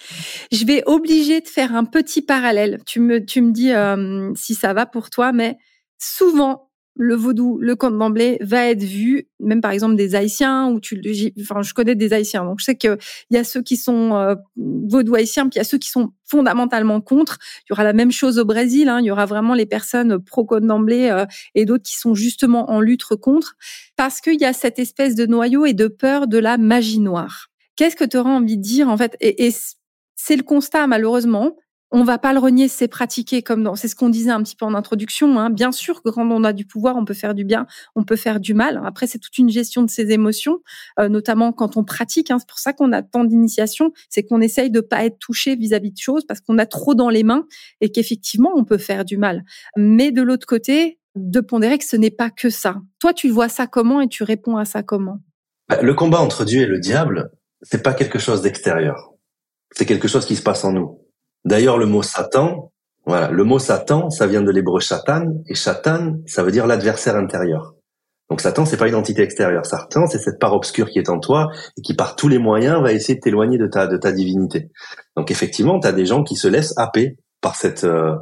Je vais obliger de faire un petit parallèle. Tu me, tu me dis euh, si ça va pour toi, mais souvent, le vaudou, le d'emblée va être vu, même par exemple des Haïtiens, ou tu, enfin, je connais des Haïtiens, donc je sais qu'il y a ceux qui sont euh, vaudou haïtiens, puis il y a ceux qui sont fondamentalement contre. Il y aura la même chose au Brésil, hein, il y aura vraiment les personnes pro d'emblée euh, et d'autres qui sont justement en lutte contre, parce qu'il y a cette espèce de noyau et de peur de la magie noire. Qu'est-ce que tu auras envie de dire en fait? Et c'est le constat malheureusement on va pas le renier, c'est pratiqué comme dans, c'est ce qu'on disait un petit peu en introduction. Hein. Bien sûr, quand on a du pouvoir, on peut faire du bien, on peut faire du mal. Après, c'est toute une gestion de ses émotions, euh, notamment quand on pratique. Hein. C'est pour ça qu'on a tant d'initiations, c'est qu'on essaye de pas être touché vis-à-vis de choses parce qu'on a trop dans les mains et qu'effectivement, on peut faire du mal. Mais de l'autre côté, de pondérer que ce n'est pas que ça. Toi, tu vois ça comment et tu réponds à ça comment? Bah, Le combat entre Dieu et le diable, c'est pas quelque chose d'extérieur. C'est quelque chose qui se passe en nous. D'ailleurs, le mot Satan, voilà, le mot Satan, ça vient de l'hébreu Satan, et Satan, ça veut dire l'adversaire intérieur. Donc Satan, c'est pas une entité extérieure. Satan, c'est cette part obscure qui est en toi et qui, par tous les moyens, va essayer de t'éloigner de ta, de ta divinité. Donc effectivement, tu as des gens qui se laissent happer par cette euh,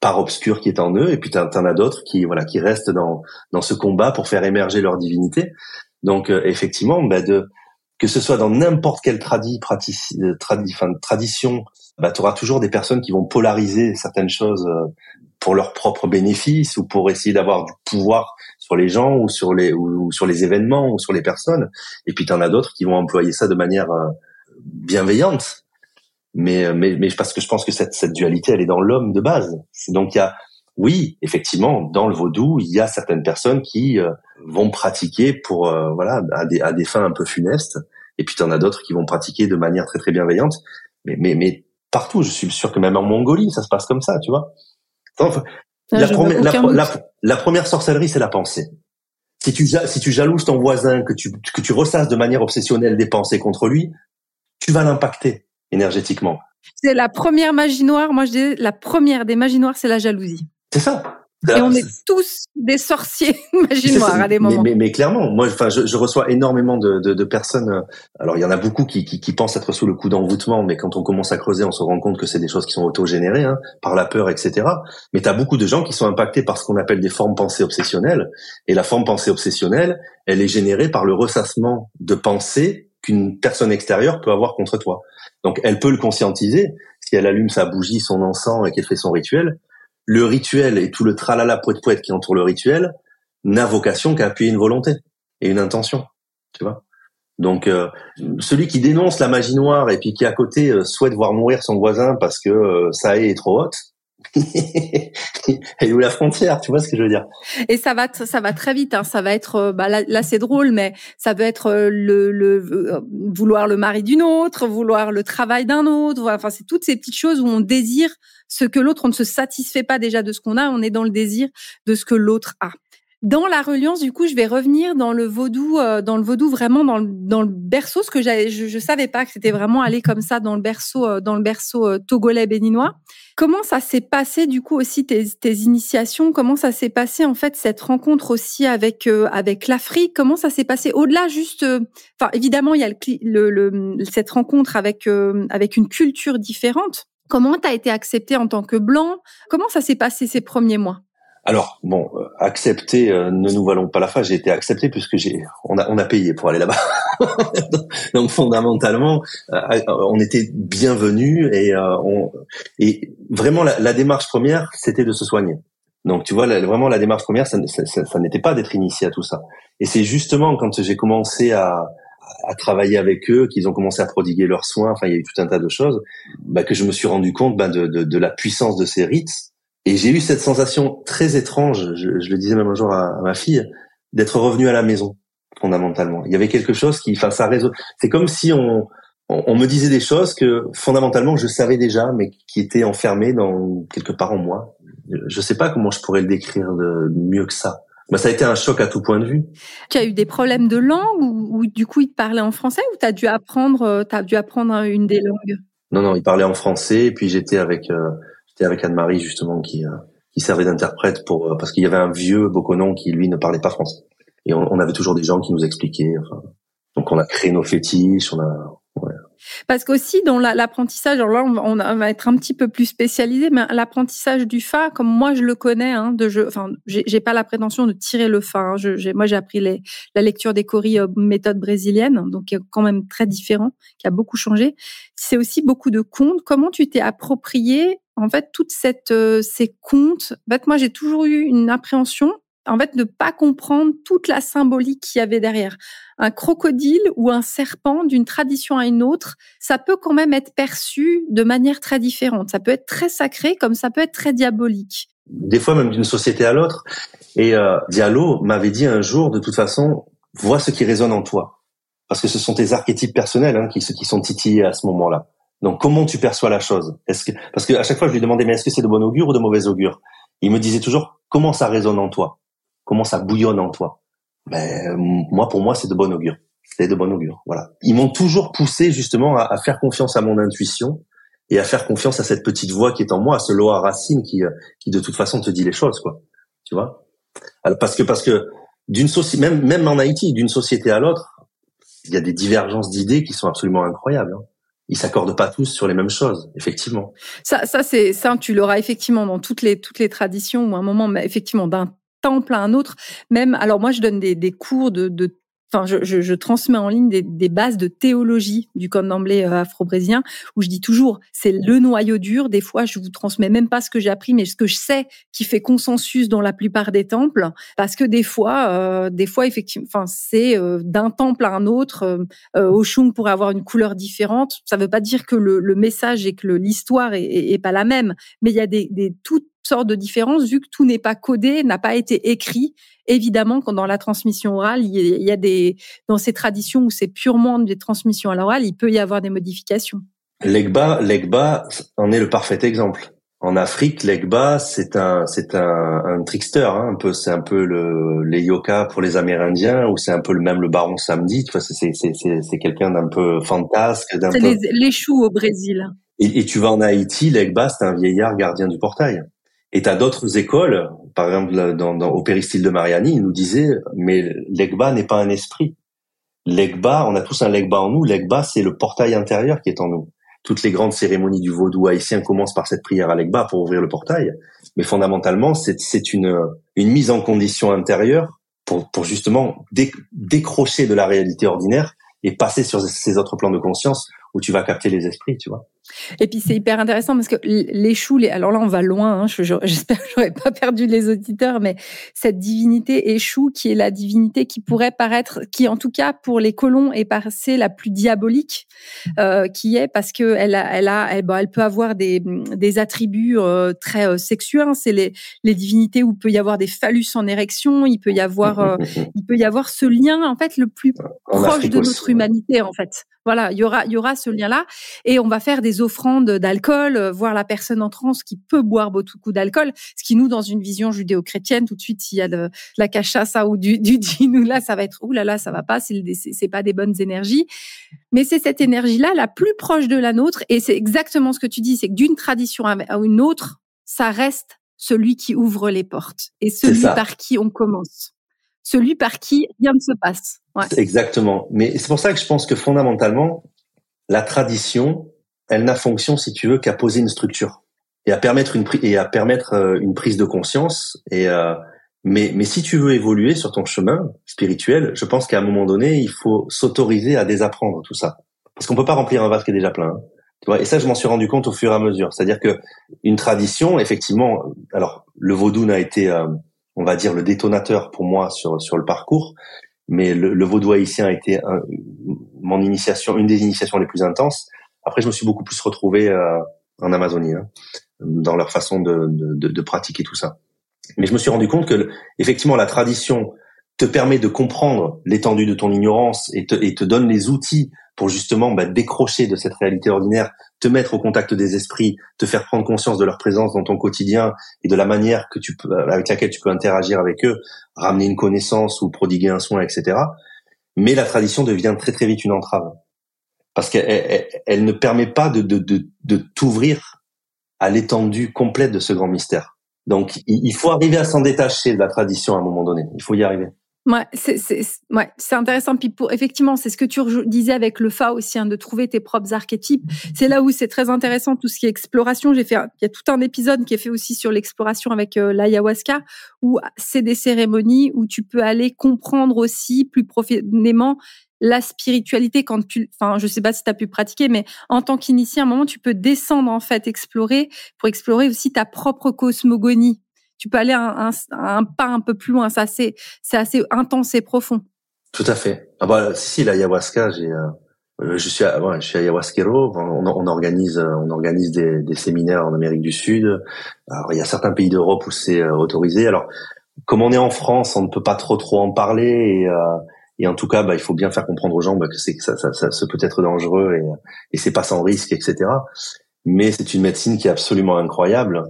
part obscure qui est en eux, et puis t'en as d'autres qui voilà qui restent dans dans ce combat pour faire émerger leur divinité. Donc euh, effectivement, bah, de que ce soit dans n'importe quelle tradi, euh, tradi, tradition, bah, tu auras toujours des personnes qui vont polariser certaines choses pour leur propre bénéfice ou pour essayer d'avoir du pouvoir sur les gens ou sur les ou, sur les événements ou sur les personnes. Et puis tu en as d'autres qui vont employer ça de manière bienveillante mais euh, mais mais parce que je pense que cette cette dualité elle est dans l'homme de base. Donc il y a oui, effectivement, dans le vaudou, il y a certaines personnes qui euh, vont pratiquer pour euh, voilà à des à des fins un peu funestes, et puis tu en as d'autres qui vont pratiquer de manière très très bienveillante. Mais mais mais partout, je suis sûr que même en Mongolie, ça se passe comme ça, tu vois. la, première, la, la, première sorcellerie, c'est la pensée. Si tu si tu jalouses ton voisin, que tu que tu ressasses de manière obsessionnelle des pensées contre lui, tu vas l'impacter énergétiquement. C'est la première magie noire. Moi, je dis la première des magies noires, c'est la jalousie. C'est ça. Et on est tous des sorciers magie noire à des moments. Mais, mais, clairement, moi, enfin, je, je, reçois énormément de, de, de, personnes. Euh, alors, il y en a beaucoup qui, qui, qui, pensent être sous le coup d'envoûtement, mais quand on commence à creuser, on se rend compte que c'est des choses qui sont auto-générées hein, par la peur, etc. Mais tu as beaucoup de gens qui sont impactés par ce qu'on appelle des formes pensées obsessionnelles. Et la forme pensée obsessionnelle, elle est générée par le ressassement de pensées qu'une personne extérieure peut avoir contre toi. Donc elle peut le conscientiser si elle allume sa bougie, son encens et qu'elle fait son rituel. Le rituel et tout le tralala poète poète qui entoure le rituel n'a vocation qu'à appuyer une volonté et une intention, tu vois. Donc euh, celui qui dénonce la magie noire et puis qui à côté euh, souhaite voir mourir son voisin parce que euh, ça est trop haute, et où la frontière Tu vois ce que je veux dire? Et ça va, ça va très vite. Hein. Ça va être, euh, bah là, c'est drôle, mais ça peut être euh, le, le vouloir le mari d'une autre, vouloir le travail d'un autre. Enfin, c'est toutes ces petites choses où on désire ce que l'autre, on ne se satisfait pas déjà de ce qu'on a, on est dans le désir de ce que l'autre a. Dans la reliance, du coup, je vais revenir dans le vaudou, euh, dans le vaudou vraiment dans le, le berceau, ce que je, je savais pas que c'était vraiment aller comme ça dans le berceau, euh, dans le berceau euh, togolais béninois. Comment ça s'est passé du coup aussi tes, tes initiations? Comment ça s'est passé en fait cette rencontre aussi avec avec l'Afrique? Comment ça s'est passé? Au-delà juste Enfin évidemment il y a le, le, cette rencontre avec avec une culture différente. Comment tu as été accepté en tant que blanc? Comment ça s'est passé ces premiers mois? Alors bon, euh, accepter, euh, ne nous valons pas la face. J'ai été accepté puisque j'ai, on a, on a payé pour aller là-bas. Donc fondamentalement, euh, on était bienvenus et on, et vraiment la, démarche première, c'était de se soigner. Donc tu vois, vraiment la démarche première, ça, n'était pas d'être initié à tout ça. Et c'est justement quand j'ai commencé à, à travailler avec eux, qu'ils ont commencé à prodiguer leurs soins, enfin il y a eu tout un tas de choses, bah, que je me suis rendu compte bah, de, de, de la puissance de ces rites et j'ai eu cette sensation très étrange, je, je, le disais même un jour à, ma fille, d'être revenu à la maison, fondamentalement. Il y avait quelque chose qui, enfin, ça réseau. C'est comme si on, on, me disait des choses que fondamentalement je savais déjà, mais qui étaient enfermées dans quelque part en moi. Je sais pas comment je pourrais le décrire de mieux que ça. Bah, ça a été un choc à tout point de vue. Tu as eu des problèmes de langue ou, ou du coup il te parlait en français ou tu as dû apprendre, euh, as dû apprendre une des langues? Non, non, il parlait en français et puis j'étais avec euh, J'étais avec Anne-Marie justement qui euh, qui servait d'interprète pour euh, parce qu'il y avait un vieux Boconon qui lui ne parlait pas français et on, on, avait toujours des gens qui nous expliquaient. Enfin, donc on a créé nos fétiches, on a parce qu'aussi dans l'apprentissage, alors là on va être un petit peu plus spécialisé, mais l'apprentissage du fa, comme moi je le connais, hein, de jeu, enfin j'ai pas la prétention de tirer le fa. Hein, je, moi j'ai appris les, la lecture des coris euh, méthode brésilienne, donc qui est quand même très différent, qui a beaucoup changé. C'est aussi beaucoup de contes. Comment tu t'es approprié en fait toute cette euh, ces contes? En fait, moi j'ai toujours eu une appréhension en fait, ne pas comprendre toute la symbolique qu'il y avait derrière. Un crocodile ou un serpent d'une tradition à une autre, ça peut quand même être perçu de manière très différente. Ça peut être très sacré comme ça peut être très diabolique. Des fois même d'une société à l'autre. Et euh, Diallo m'avait dit un jour, de toute façon, vois ce qui résonne en toi. Parce que ce sont tes archétypes personnels hein, qui, qui sont titillés à ce moment-là. Donc comment tu perçois la chose? Est-ce que parce qu'à chaque fois je lui demandais mais est-ce que c'est de bon augure ou de mauvais augure? Il me disait toujours comment ça résonne en toi? Comment ça bouillonne en toi. Ben, moi, pour moi, c'est de bon augure. C'est de bon augure. Voilà. Ils m'ont toujours poussé justement à, faire confiance à mon intuition et à faire confiance à cette petite voix qui est en moi, à ce Loa Racine qui, euh, qui de toute façon te dit les choses, quoi. Tu vois? Alors, Parce que parce que d'une société, même même en Haïti, d'une société à l'autre, il y a des divergences d'idées qui sont absolument incroyables. Hein. ils s'accordent pas tous sur les mêmes choses, effectivement. Ça, ça c'est ça, tu l'auras effectivement dans toutes les toutes les traditions ou un moment, mais effectivement d'un temple à un autre. Même, alors moi, je donne des, cours de, de enfin, je, je, je, transmets en ligne des, des, bases de théologie du candomblé euh, afro-brésilien, où je dis toujours, c'est le noyau dur. Des fois, je vous transmets même pas ce que j'ai appris, mais ce que je sais qui fait consensus dans la plupart des temples, parce que des fois, euh, des fois, effectivement, enfin, c'est euh, d'un temple à un autre. Euh, euh Oshun pourrait avoir une couleur différente. Ça veut pas dire que le, le message et que l'histoire est, est, est, pas la même, mais il y a des, des toutes sortes de différences vu que tout n'est pas codé, n'a pas été écrit évidemment, quand dans la transmission orale, il y a des, dans ces traditions où c'est purement des transmissions à l'oral, il peut y avoir des modifications. L'Egba, l'Egba en est le parfait exemple. En Afrique, l'Egba, c'est un, c'est un, un trickster, hein, un peu, c'est un peu le, les yoka pour les Amérindiens, ou c'est un peu le même le baron samedi. Tu vois, c'est, c'est, c'est, c'est quelqu'un d'un peu fantasque, d'un peu. C'est les, les choux au Brésil. Et, et, tu vas en Haïti, l'Egba, c'est un vieillard gardien du portail. Et tu as d'autres écoles, par exemple au péristyle de Mariani, il nous disait, mais l'Egba n'est pas un esprit. L'Egba, on a tous un Legba en nous. L'Egba, c'est le portail intérieur qui est en nous. Toutes les grandes cérémonies du vaudou haïtien commencent par cette prière à l'Egba pour ouvrir le portail. Mais fondamentalement, c'est une, mise en condition intérieure pour justement décrocher de la réalité ordinaire et passer sur ces autres plans de conscience où tu vas capter les esprits, tu vois. Et puis c'est hyper intéressant parce que les choux, les... alors là on va loin, hein, j'espère que j'aurais pas perdu les auditeurs, mais cette divinité échoue qui est la divinité qui pourrait paraître, qui en tout cas pour les colons est passée la plus diabolique, euh, qui est parce que elle a, elle a, elle, elle peut avoir des, des attributs euh, très euh, sexuels. Hein. c'est les, les divinités où il peut y avoir des phallus en érection, il peut y avoir, euh, il peut y avoir ce lien en fait le plus proche de notre humanité en fait. Voilà, il y aura, il y aura ce lien-là, et on va faire des offrandes d'alcool, euh, voir la personne en transe qui peut boire beaucoup d'alcool, ce qui nous, dans une vision judéo-chrétienne, tout de suite, s'il y a de, la cachaça ou du, du ou là, ça va être, ouh là là, ça va pas, c'est, c'est pas des bonnes énergies. Mais c'est cette énergie-là la plus proche de la nôtre, et c'est exactement ce que tu dis, c'est que d'une tradition à une autre, ça reste celui qui ouvre les portes et celui par qui on commence celui par qui rien ne se passe. Ouais. Exactement. Mais c'est pour ça que je pense que fondamentalement, la tradition, elle n'a fonction, si tu veux, qu'à poser une structure et à permettre une et à permettre euh, une prise de conscience. Et euh, mais mais si tu veux évoluer sur ton chemin spirituel, je pense qu'à un moment donné, il faut s'autoriser à désapprendre tout ça, parce qu'on peut pas remplir un vase qui est déjà plein. Hein. Et ça, je m'en suis rendu compte au fur et à mesure. C'est-à-dire que une tradition, effectivement, alors le vaudou n'a été euh, on va dire, le détonateur pour moi sur, sur le parcours. Mais le, le haïtien a été mon initiation, une des initiations les plus intenses. Après, je me suis beaucoup plus retrouvé euh, en Amazonie, hein, dans leur façon de, de, de, pratiquer tout ça. Mais je me suis rendu compte que, effectivement, la tradition te permet de comprendre l'étendue de ton ignorance et te, et te donne les outils pour justement bah, décrocher de cette réalité ordinaire, te mettre au contact des esprits, te faire prendre conscience de leur présence dans ton quotidien et de la manière que tu peux, avec laquelle tu peux interagir avec eux, ramener une connaissance ou prodiguer un soin, etc. Mais la tradition devient très très vite une entrave parce qu'elle elle, ne permet pas de, de t'ouvrir à l'étendue complète de ce grand mystère. Donc il faut arriver à s'en détacher de la tradition à un moment donné. Il faut y arriver. Ouais, c'est ouais, c'est intéressant. Puis pour effectivement, c'est ce que tu disais avec le fa aussi, hein, de trouver tes propres archétypes. C'est là où c'est très intéressant tout ce qui est exploration. J'ai fait, il y a tout un épisode qui est fait aussi sur l'exploration avec euh, l'ayahuasca, où c'est des cérémonies où tu peux aller comprendre aussi plus profondément la spiritualité quand tu, enfin, je sais pas si tu as pu pratiquer, mais en tant qu'initié, à un moment, tu peux descendre en fait, explorer pour explorer aussi ta propre cosmogonie tu peux aller un, un, pas un peu plus loin. Ça, c'est, c'est assez intense et profond. Tout à fait. Ah bah, si, si, l'ayahuasca, j'ai, euh, euh, je suis, ouais, je suis ayahuasquero. On, on, organise, on organise des, des, séminaires en Amérique du Sud. Alors, il y a certains pays d'Europe où c'est euh, autorisé. Alors, comme on est en France, on ne peut pas trop trop en parler et, euh, et en tout cas, bah, il faut bien faire comprendre aux gens bah, que c'est que ça, ça, ça, ça, peut être dangereux et, et c'est pas sans risque, etc. Mais c'est une médecine qui est absolument incroyable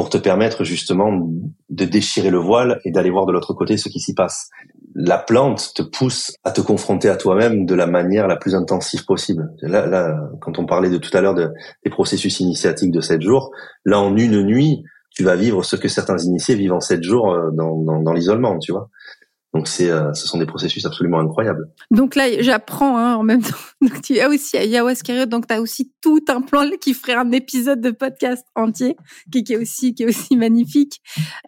pour te permettre justement de déchirer le voile et d'aller voir de l'autre côté ce qui s'y passe. La plante te pousse à te confronter à toi-même de la manière la plus intensive possible. Là, là quand on parlait de tout à l'heure de, des processus initiatiques de sept jours, là en une nuit, tu vas vivre ce que certains initiés vivent en sept jours euh, dans, dans, dans l'isolement, tu vois. Donc c'est, euh, ce sont des processus absolument incroyables. Donc là, j'apprends hein, en même temps. Donc tu as aussi ayahuasca, donc tu as aussi tout un plan qui ferait un épisode de podcast entier, qui, qui est aussi qui est aussi magnifique.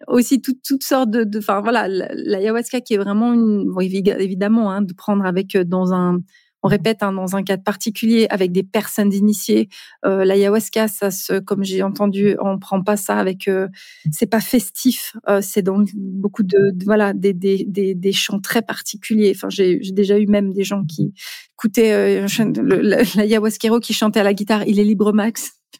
Aussi toutes toutes sortes de, enfin voilà, l'ayahuasca qui est vraiment une, bon, évidemment, hein, de prendre avec euh, dans un on répète hein, dans un cadre particulier avec des personnes initiées. Euh, L'ayahuasca, ça se, comme j'ai entendu, on prend pas ça avec. Euh, c'est pas festif. Euh, c'est dans beaucoup de, voilà des, des, des, des, chants très particuliers. Enfin, j'ai déjà eu même des gens qui écoutaient euh, l'ayahuasquero qui chantait à la guitare. Il est libre max.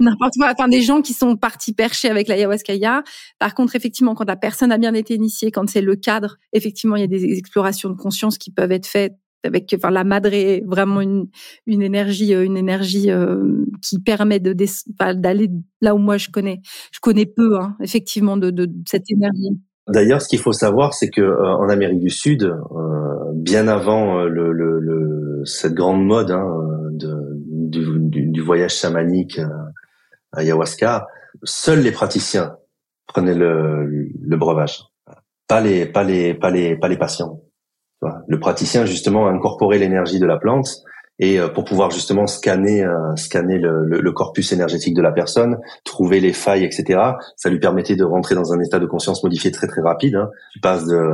N'importe quoi. Enfin, des gens qui sont partis percher avec l'ayahuasca. Par contre, effectivement, quand la personne a bien été initiée, quand c'est le cadre, effectivement, il y a des explorations de conscience qui peuvent être faites avec enfin la madre est vraiment une, une énergie une énergie euh, qui permet de d'aller là où moi je connais. Je connais peu hein, effectivement de, de, cette énergie. D'ailleurs, ce qu'il faut savoir, c'est que euh, en Amérique du Sud, euh, bien avant le, le, le, cette grande mode hein, de, du, du, voyage chamanique ayahuasca, seuls les praticiens prenaient le, le breuvage, pas les pas les pas les pas les patients. Le praticien justement a incorporé l'énergie de la plante et euh, pour pouvoir justement scanner euh, scanner le, le, corpus énergétique de la personne, trouver les failles, etc. Ça lui permettait de rentrer dans un état de conscience modifié très très rapide. Hein. Tu passes de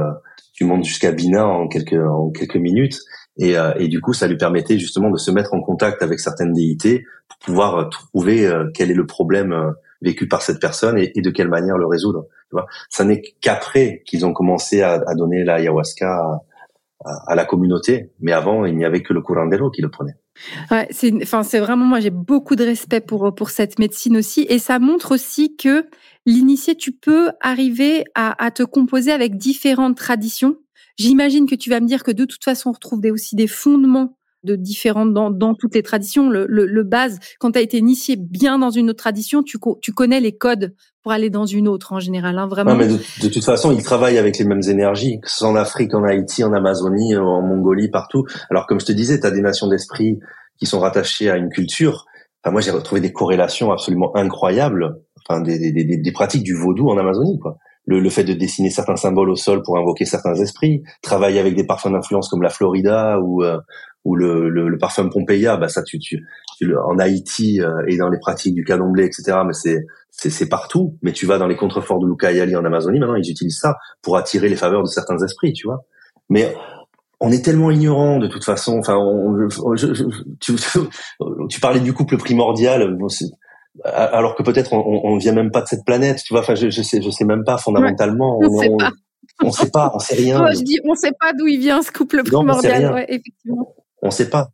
tu montes jusqu'à Bina en quelques en quelques minutes et, euh, et du coup ça lui permettait justement de se mettre en contact avec certaines déités pour pouvoir trouver quel est le problème vécu par cette personne et, et de quelle manière le résoudre. Tu vois ça n'est qu'après qu'ils ont commencé à, à donner l'ayahuasca à, la communauté. Mais avant, il n'y avait que le curandero qui le prenait. Ouais, c'est, enfin, c'est vraiment moi j'ai beaucoup de respect pour pour cette médecine aussi, et ça montre aussi que l'initié, tu peux arriver à, à te composer avec différentes traditions. J'imagine que tu vas me dire que de toute façon, on retrouve des, aussi des fondements de différentes dans, dans toutes les traditions. Le, le, le base, quand tu as été initié bien dans une autre tradition, tu, tu connais les codes pour aller dans une autre en général. Hein, vraiment. mais de, de, toute façon, ils travaillent avec les mêmes énergies, que ce soit en Afrique, en Haïti, en Amazonie, en Mongolie, partout. Alors comme je te disais, tu as des nations d'esprit qui sont rattachées à une culture. Enfin, moi, j'ai retrouvé des corrélations absolument incroyables. Enfin, des, des, des, des pratiques du vaudou en Amazonie, quoi le, le, fait de dessiner certains symboles au sol pour invoquer certains esprits, travailler avec des parfums d'influence comme la Florida ou euh, ou le, le, le, parfum Pompeia, bah ça tu, tu, en Haïti euh, et dans les pratiques du candomblé, etc. Mais c'est c'est partout. Mais tu vas dans les contreforts de Lucayali en Amazonie, maintenant ils utilisent ça pour attirer les faveurs de certains esprits, tu vois. Mais on est tellement ignorant de toute façon. Enfin, on, tu, tu, parlais du couple primordial alors que peut-être on, on, vient même pas de cette planète, tu vois. Enfin, je, je sais, je sais même pas fondamentalement. on, sait pas. on, sait pas, on sait rien. je dis, on sait pas d'où il vient ce couple primordial. ouais, effectivement. On sait pas.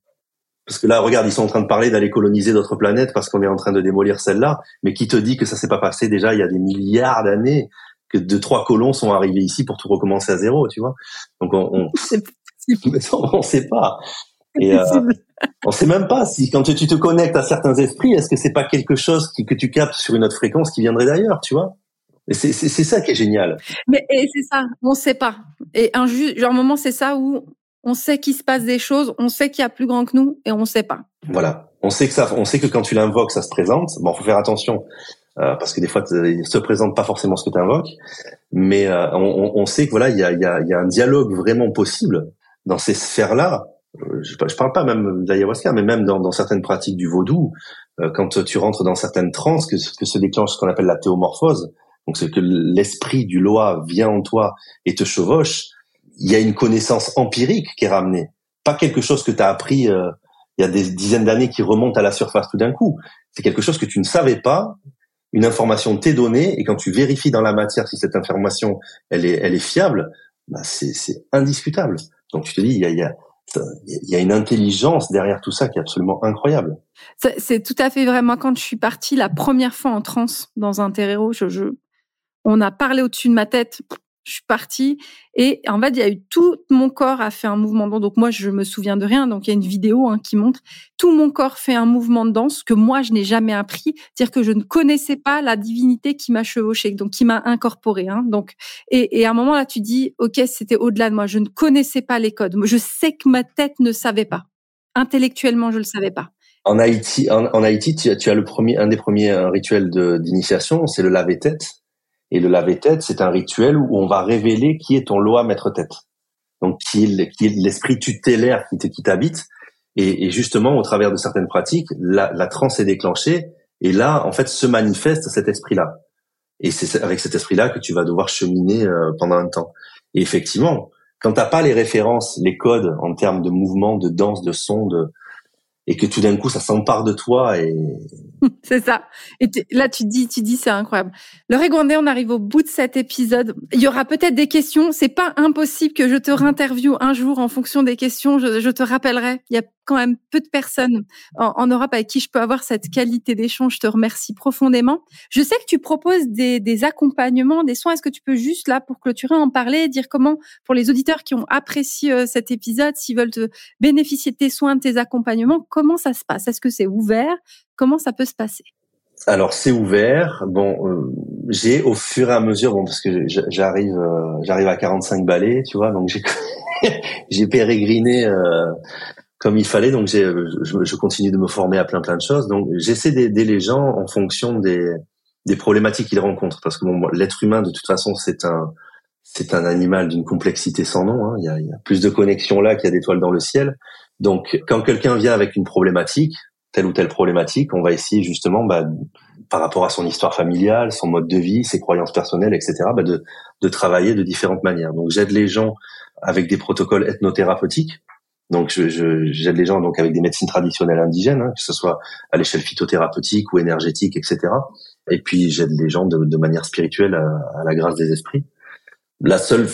Parce que là, regarde, ils sont en train de parler d'aller coloniser d'autres planètes parce qu'on est en train de démolir celle-là. Mais qui te dit que ça s'est pas passé déjà il y a des milliards d'années que deux trois colons sont arrivés ici pour tout recommencer à zéro, tu vois? Donc on, on... on sait pas. Et euh, on sait même pas si quand tu te connectes à certains esprits, est-ce que c'est pas quelque chose qui, que tu captes sur une autre fréquence qui viendrait d'ailleurs, tu vois? C'est ça qui est génial. Mais c'est ça, on sait pas. Et un genre moment, c'est ça où on sait qu'il se passe des choses, on sait qu'il y a plus grand que nous et on sait pas. Voilà, on sait que ça, on sait que quand tu l'invoques, ça se présente. Bon, faut faire attention euh, parce que des fois, il se présente pas forcément ce que tu invoques, mais euh, on, on, sait que voilà, il y a, y, a, y a un dialogue vraiment possible dans ces sphères-là. Euh, je, je parle pas même d'ayahuasca, mais même dans, dans, certaines pratiques du vaudou, euh, quand tu rentres dans certaines transes, que, que se déclenche ce qu'on appelle la théomorphose, donc c'est que l'esprit du loi vient en toi et te chevauche, il y a une connaissance empirique qui est ramenée, pas quelque chose que tu as appris euh, il y a des dizaines d'années qui remonte à la surface tout d'un coup. C'est quelque chose que tu ne savais pas, une information t'est donnée, et quand tu vérifies dans la matière si cette information elle est, elle est fiable, bah c'est indiscutable. Donc tu te dis, il y a, il y a il y a une intelligence derrière tout ça qui est absolument incroyable. C'est tout à fait vrai. Moi, quand je suis partie la première fois en transe dans un terreau, je, je, on a parlé au-dessus de ma tête je suis partie et en fait il y a eu tout mon corps a fait un mouvement de danse. Donc moi je me souviens de rien. Donc il y a une vidéo hein, qui montre tout mon corps fait un mouvement de danse que moi je n'ai jamais appris, c'est-à-dire que je ne connaissais pas la divinité qui m'a chevauché, donc qui m'a incorporé. Hein. Donc et, et, à un moment là tu dis ok c'était au-delà de moi, je ne connaissais pas les codes. Je sais que ma tête ne savait pas. Intellectuellement je le savais pas. En Haïti, en, Haïti, tu as, le premier, un des premiers rituels d'initiation, c'est le laver tête Et le laver tête, c'est un rituel où on va révéler qui est ton loi maître tête. Donc qui est, l'esprit tutélaire qui qui t'habite. Et, et, justement, au travers de certaines pratiques, la, la transe est déclenchée. Et là, en fait, se manifeste cet esprit-là. Et c'est avec cet esprit-là que tu vas devoir cheminer euh, pendant un temps. Et effectivement, quand t'as pas les références, les codes en termes de mouvement, de danse, de son, de et que tout d'un coup ça s'empare de toi c'est ça. Et là tu dis, tu dis c'est incroyable. Le Régondé, on arrive au bout de cet épisode. Il y aura peut-être des questions. C'est pas impossible que je te réinterviewe un jour en fonction des questions. Je, te rappellerai. Il y a quand même peu de personnes en, Europe avec qui je peux avoir cette qualité d'échange. Je te remercie profondément. Je sais que tu proposes des, accompagnements, des soins. Est-ce que tu peux juste là pour clôturer en parler, dire comment pour les auditeurs qui ont apprécié euh, cet épisode, s'ils veulent bénéficier de tes soins, de tes accompagnements, ça se passe? Est-ce que c'est ouvert? Comment ça peut se passer? Alors c'est ouvert. Bon, euh, j'ai au fur et à mesure, bon parce que j'arrive, euh, j'arrive à 45 balais, tu vois, donc j'ai j'ai pérégriné euh, comme il fallait. Donc j'ai, je, continue de me former à plein plein de choses. Donc j'essaie d'aider les gens en fonction des problématiques qu'ils rencontrent, parce que l'être humain de toute façon c'est un c'est un animal d'une complexité sans nom. Hein. Il, y a, il y a plus de connexions là qu'il y a d'étoiles dans le ciel. Donc quand quelqu'un vient avec une problématique, telle ou telle problématique, on va essayer justement, bah, par rapport à son histoire familiale, son mode de vie, ses croyances personnelles, etc., bah, de, de travailler de différentes manières. Donc j'aide les gens avec des protocoles ethnothérapeutiques. Donc je, j'aide les gens donc avec des médecines traditionnelles indigènes, hein, que ce soit à l'échelle phytothérapeutique ou énergétique, etc. Et puis j'aide les gens de, de manière spirituelle à, à, la grâce des esprits. La seule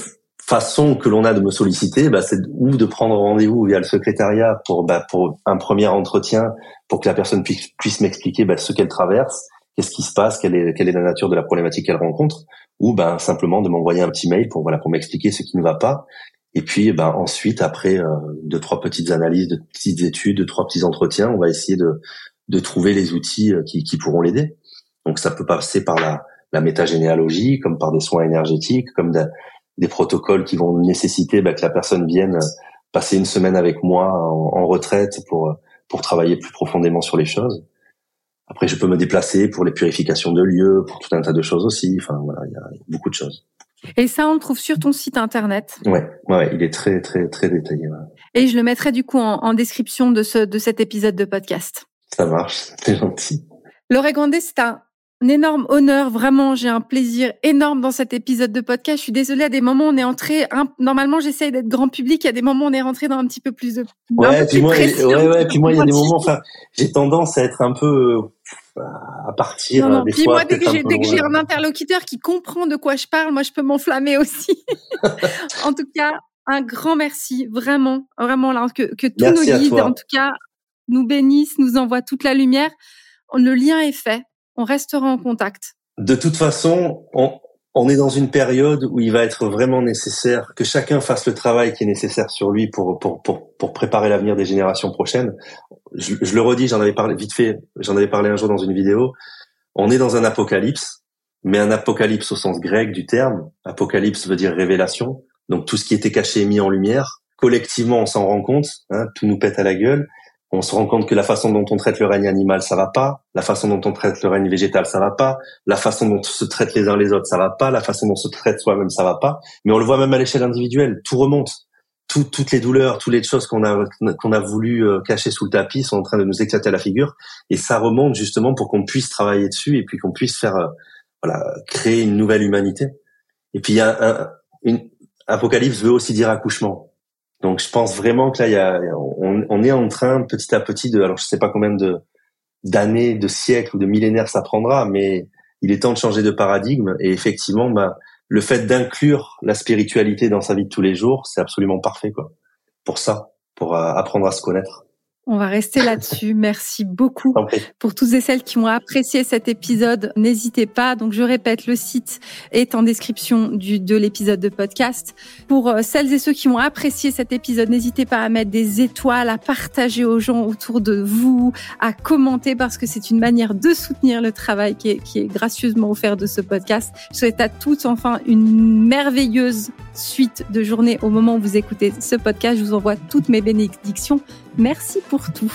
façon que l'on a de me solliciter, bah, c'est ou de prendre rendez-vous via le secrétariat pour bah, pour un premier entretien, pour que la personne puisse, puisse m'expliquer bah, ce qu'elle traverse, qu'est-ce qui se passe, quelle est quelle est la nature de la problématique qu'elle rencontre, ou ben simplement de m'envoyer un petit mail pour voilà pour m'expliquer ce qui ne va pas. Et puis ben ensuite après euh, deux trois petites analyses, de petites études, deux trois petits entretiens, on va essayer de de trouver les outils euh, qui, qui pourront l'aider. Donc ça peut passer par la la métagénéalogie, comme par des soins énergétiques, comme de, des protocoles qui vont nécessiter bah, que la personne vienne passer une semaine avec moi en, retraite pour pour travailler plus profondément sur les choses. Après, je peux me déplacer pour les purifications de lieux, pour tout un tas de choses aussi. Enfin, voilà, il y a beaucoup de choses. Et ça, on le trouve sur ton site internet? Ouais, ouais, il est très, très, très détaillé. Et je le mettrai du coup en, en, description de ce de cet épisode de podcast. Ça marche, c'est gentil. L'Oregon c'est un un énorme honneur, vraiment, j'ai un plaisir énorme dans cet épisode de podcast. Je suis désolée, à des moments on est entré, normalement j'essaye d'être grand public, à des moments on est rentré dans un petit peu plus de... Ouais, puis moi, ouais, ouais, puis moi il y a des moments, enfin, j'ai tendance à être un peu à partir non, non. puis moi dès que j'ai j'ai un interlocuteur qui comprend de quoi je parle moi je peux m'enflammer aussi. En tout cas un grand merci vraiment vraiment là que que tous nos guides en tout cas nous bénissent nous envoient toute la lumière. Le lien est fait on restera en contact. De toute façon, on, est dans une période où il va être vraiment nécessaire que chacun fasse le travail qui est nécessaire sur lui pour pour pour, pour préparer l'avenir des générations prochaines. Je, le redis, j'en avais parlé vite fait, j'en avais parlé un jour dans une vidéo. On est dans un apocalypse, mais un apocalypse au sens grec du terme. Apocalypse veut dire révélation. Donc tout ce qui était caché est mis en lumière. Collectivement, on s'en rend compte. Hein, tout nous pète à la gueule on se rend compte que la façon dont on traite le règne animal, ça va pas. La façon dont on traite le règne végétal, ça va pas. La façon dont on se traite les uns les autres, ça va pas. La façon dont on se traite soi-même, ça va pas. Mais on le voit même à l'échelle individuelle. Tout remonte. toutes les douleurs, toutes les choses qu'on a qu'on a voulu euh, cacher sous le tapis sont en train de nous éclater à la figure. Et ça remonte justement pour qu'on puisse travailler dessus et puis qu'on puisse faire euh, voilà créer une nouvelle humanité. Et puis il y a un, une apocalypse veut aussi dire accouchement. Donc je pense vraiment que là, il y a, on, est en train petit à petit de, alors je sais pas combien de d'années, de siècles ou de millénaires ça prendra, mais il est temps de changer de paradigme. Et effectivement, bah, le fait d'inclure la spiritualité dans sa vie de tous les jours, c'est absolument parfait quoi. Pour ça, pour euh, apprendre à se connaître. On va rester là-dessus. Merci beaucoup pour tous et celles qui ont apprécié cet épisode. N'hésitez pas. Donc, je répète, le site est en description du, de l'épisode de podcast. Pour euh, celles et ceux qui ont apprécié cet épisode, n'hésitez pas à mettre des étoiles, à partager aux gens autour de vous, à commenter parce que c'est une manière de soutenir le travail qui est, qui est gracieusement offert de ce podcast. Je souhaite à tous enfin une merveilleuse suite de journée au moment où vous écoutez ce podcast. Je vous envoie toutes mes bénédictions. Merci pour tout.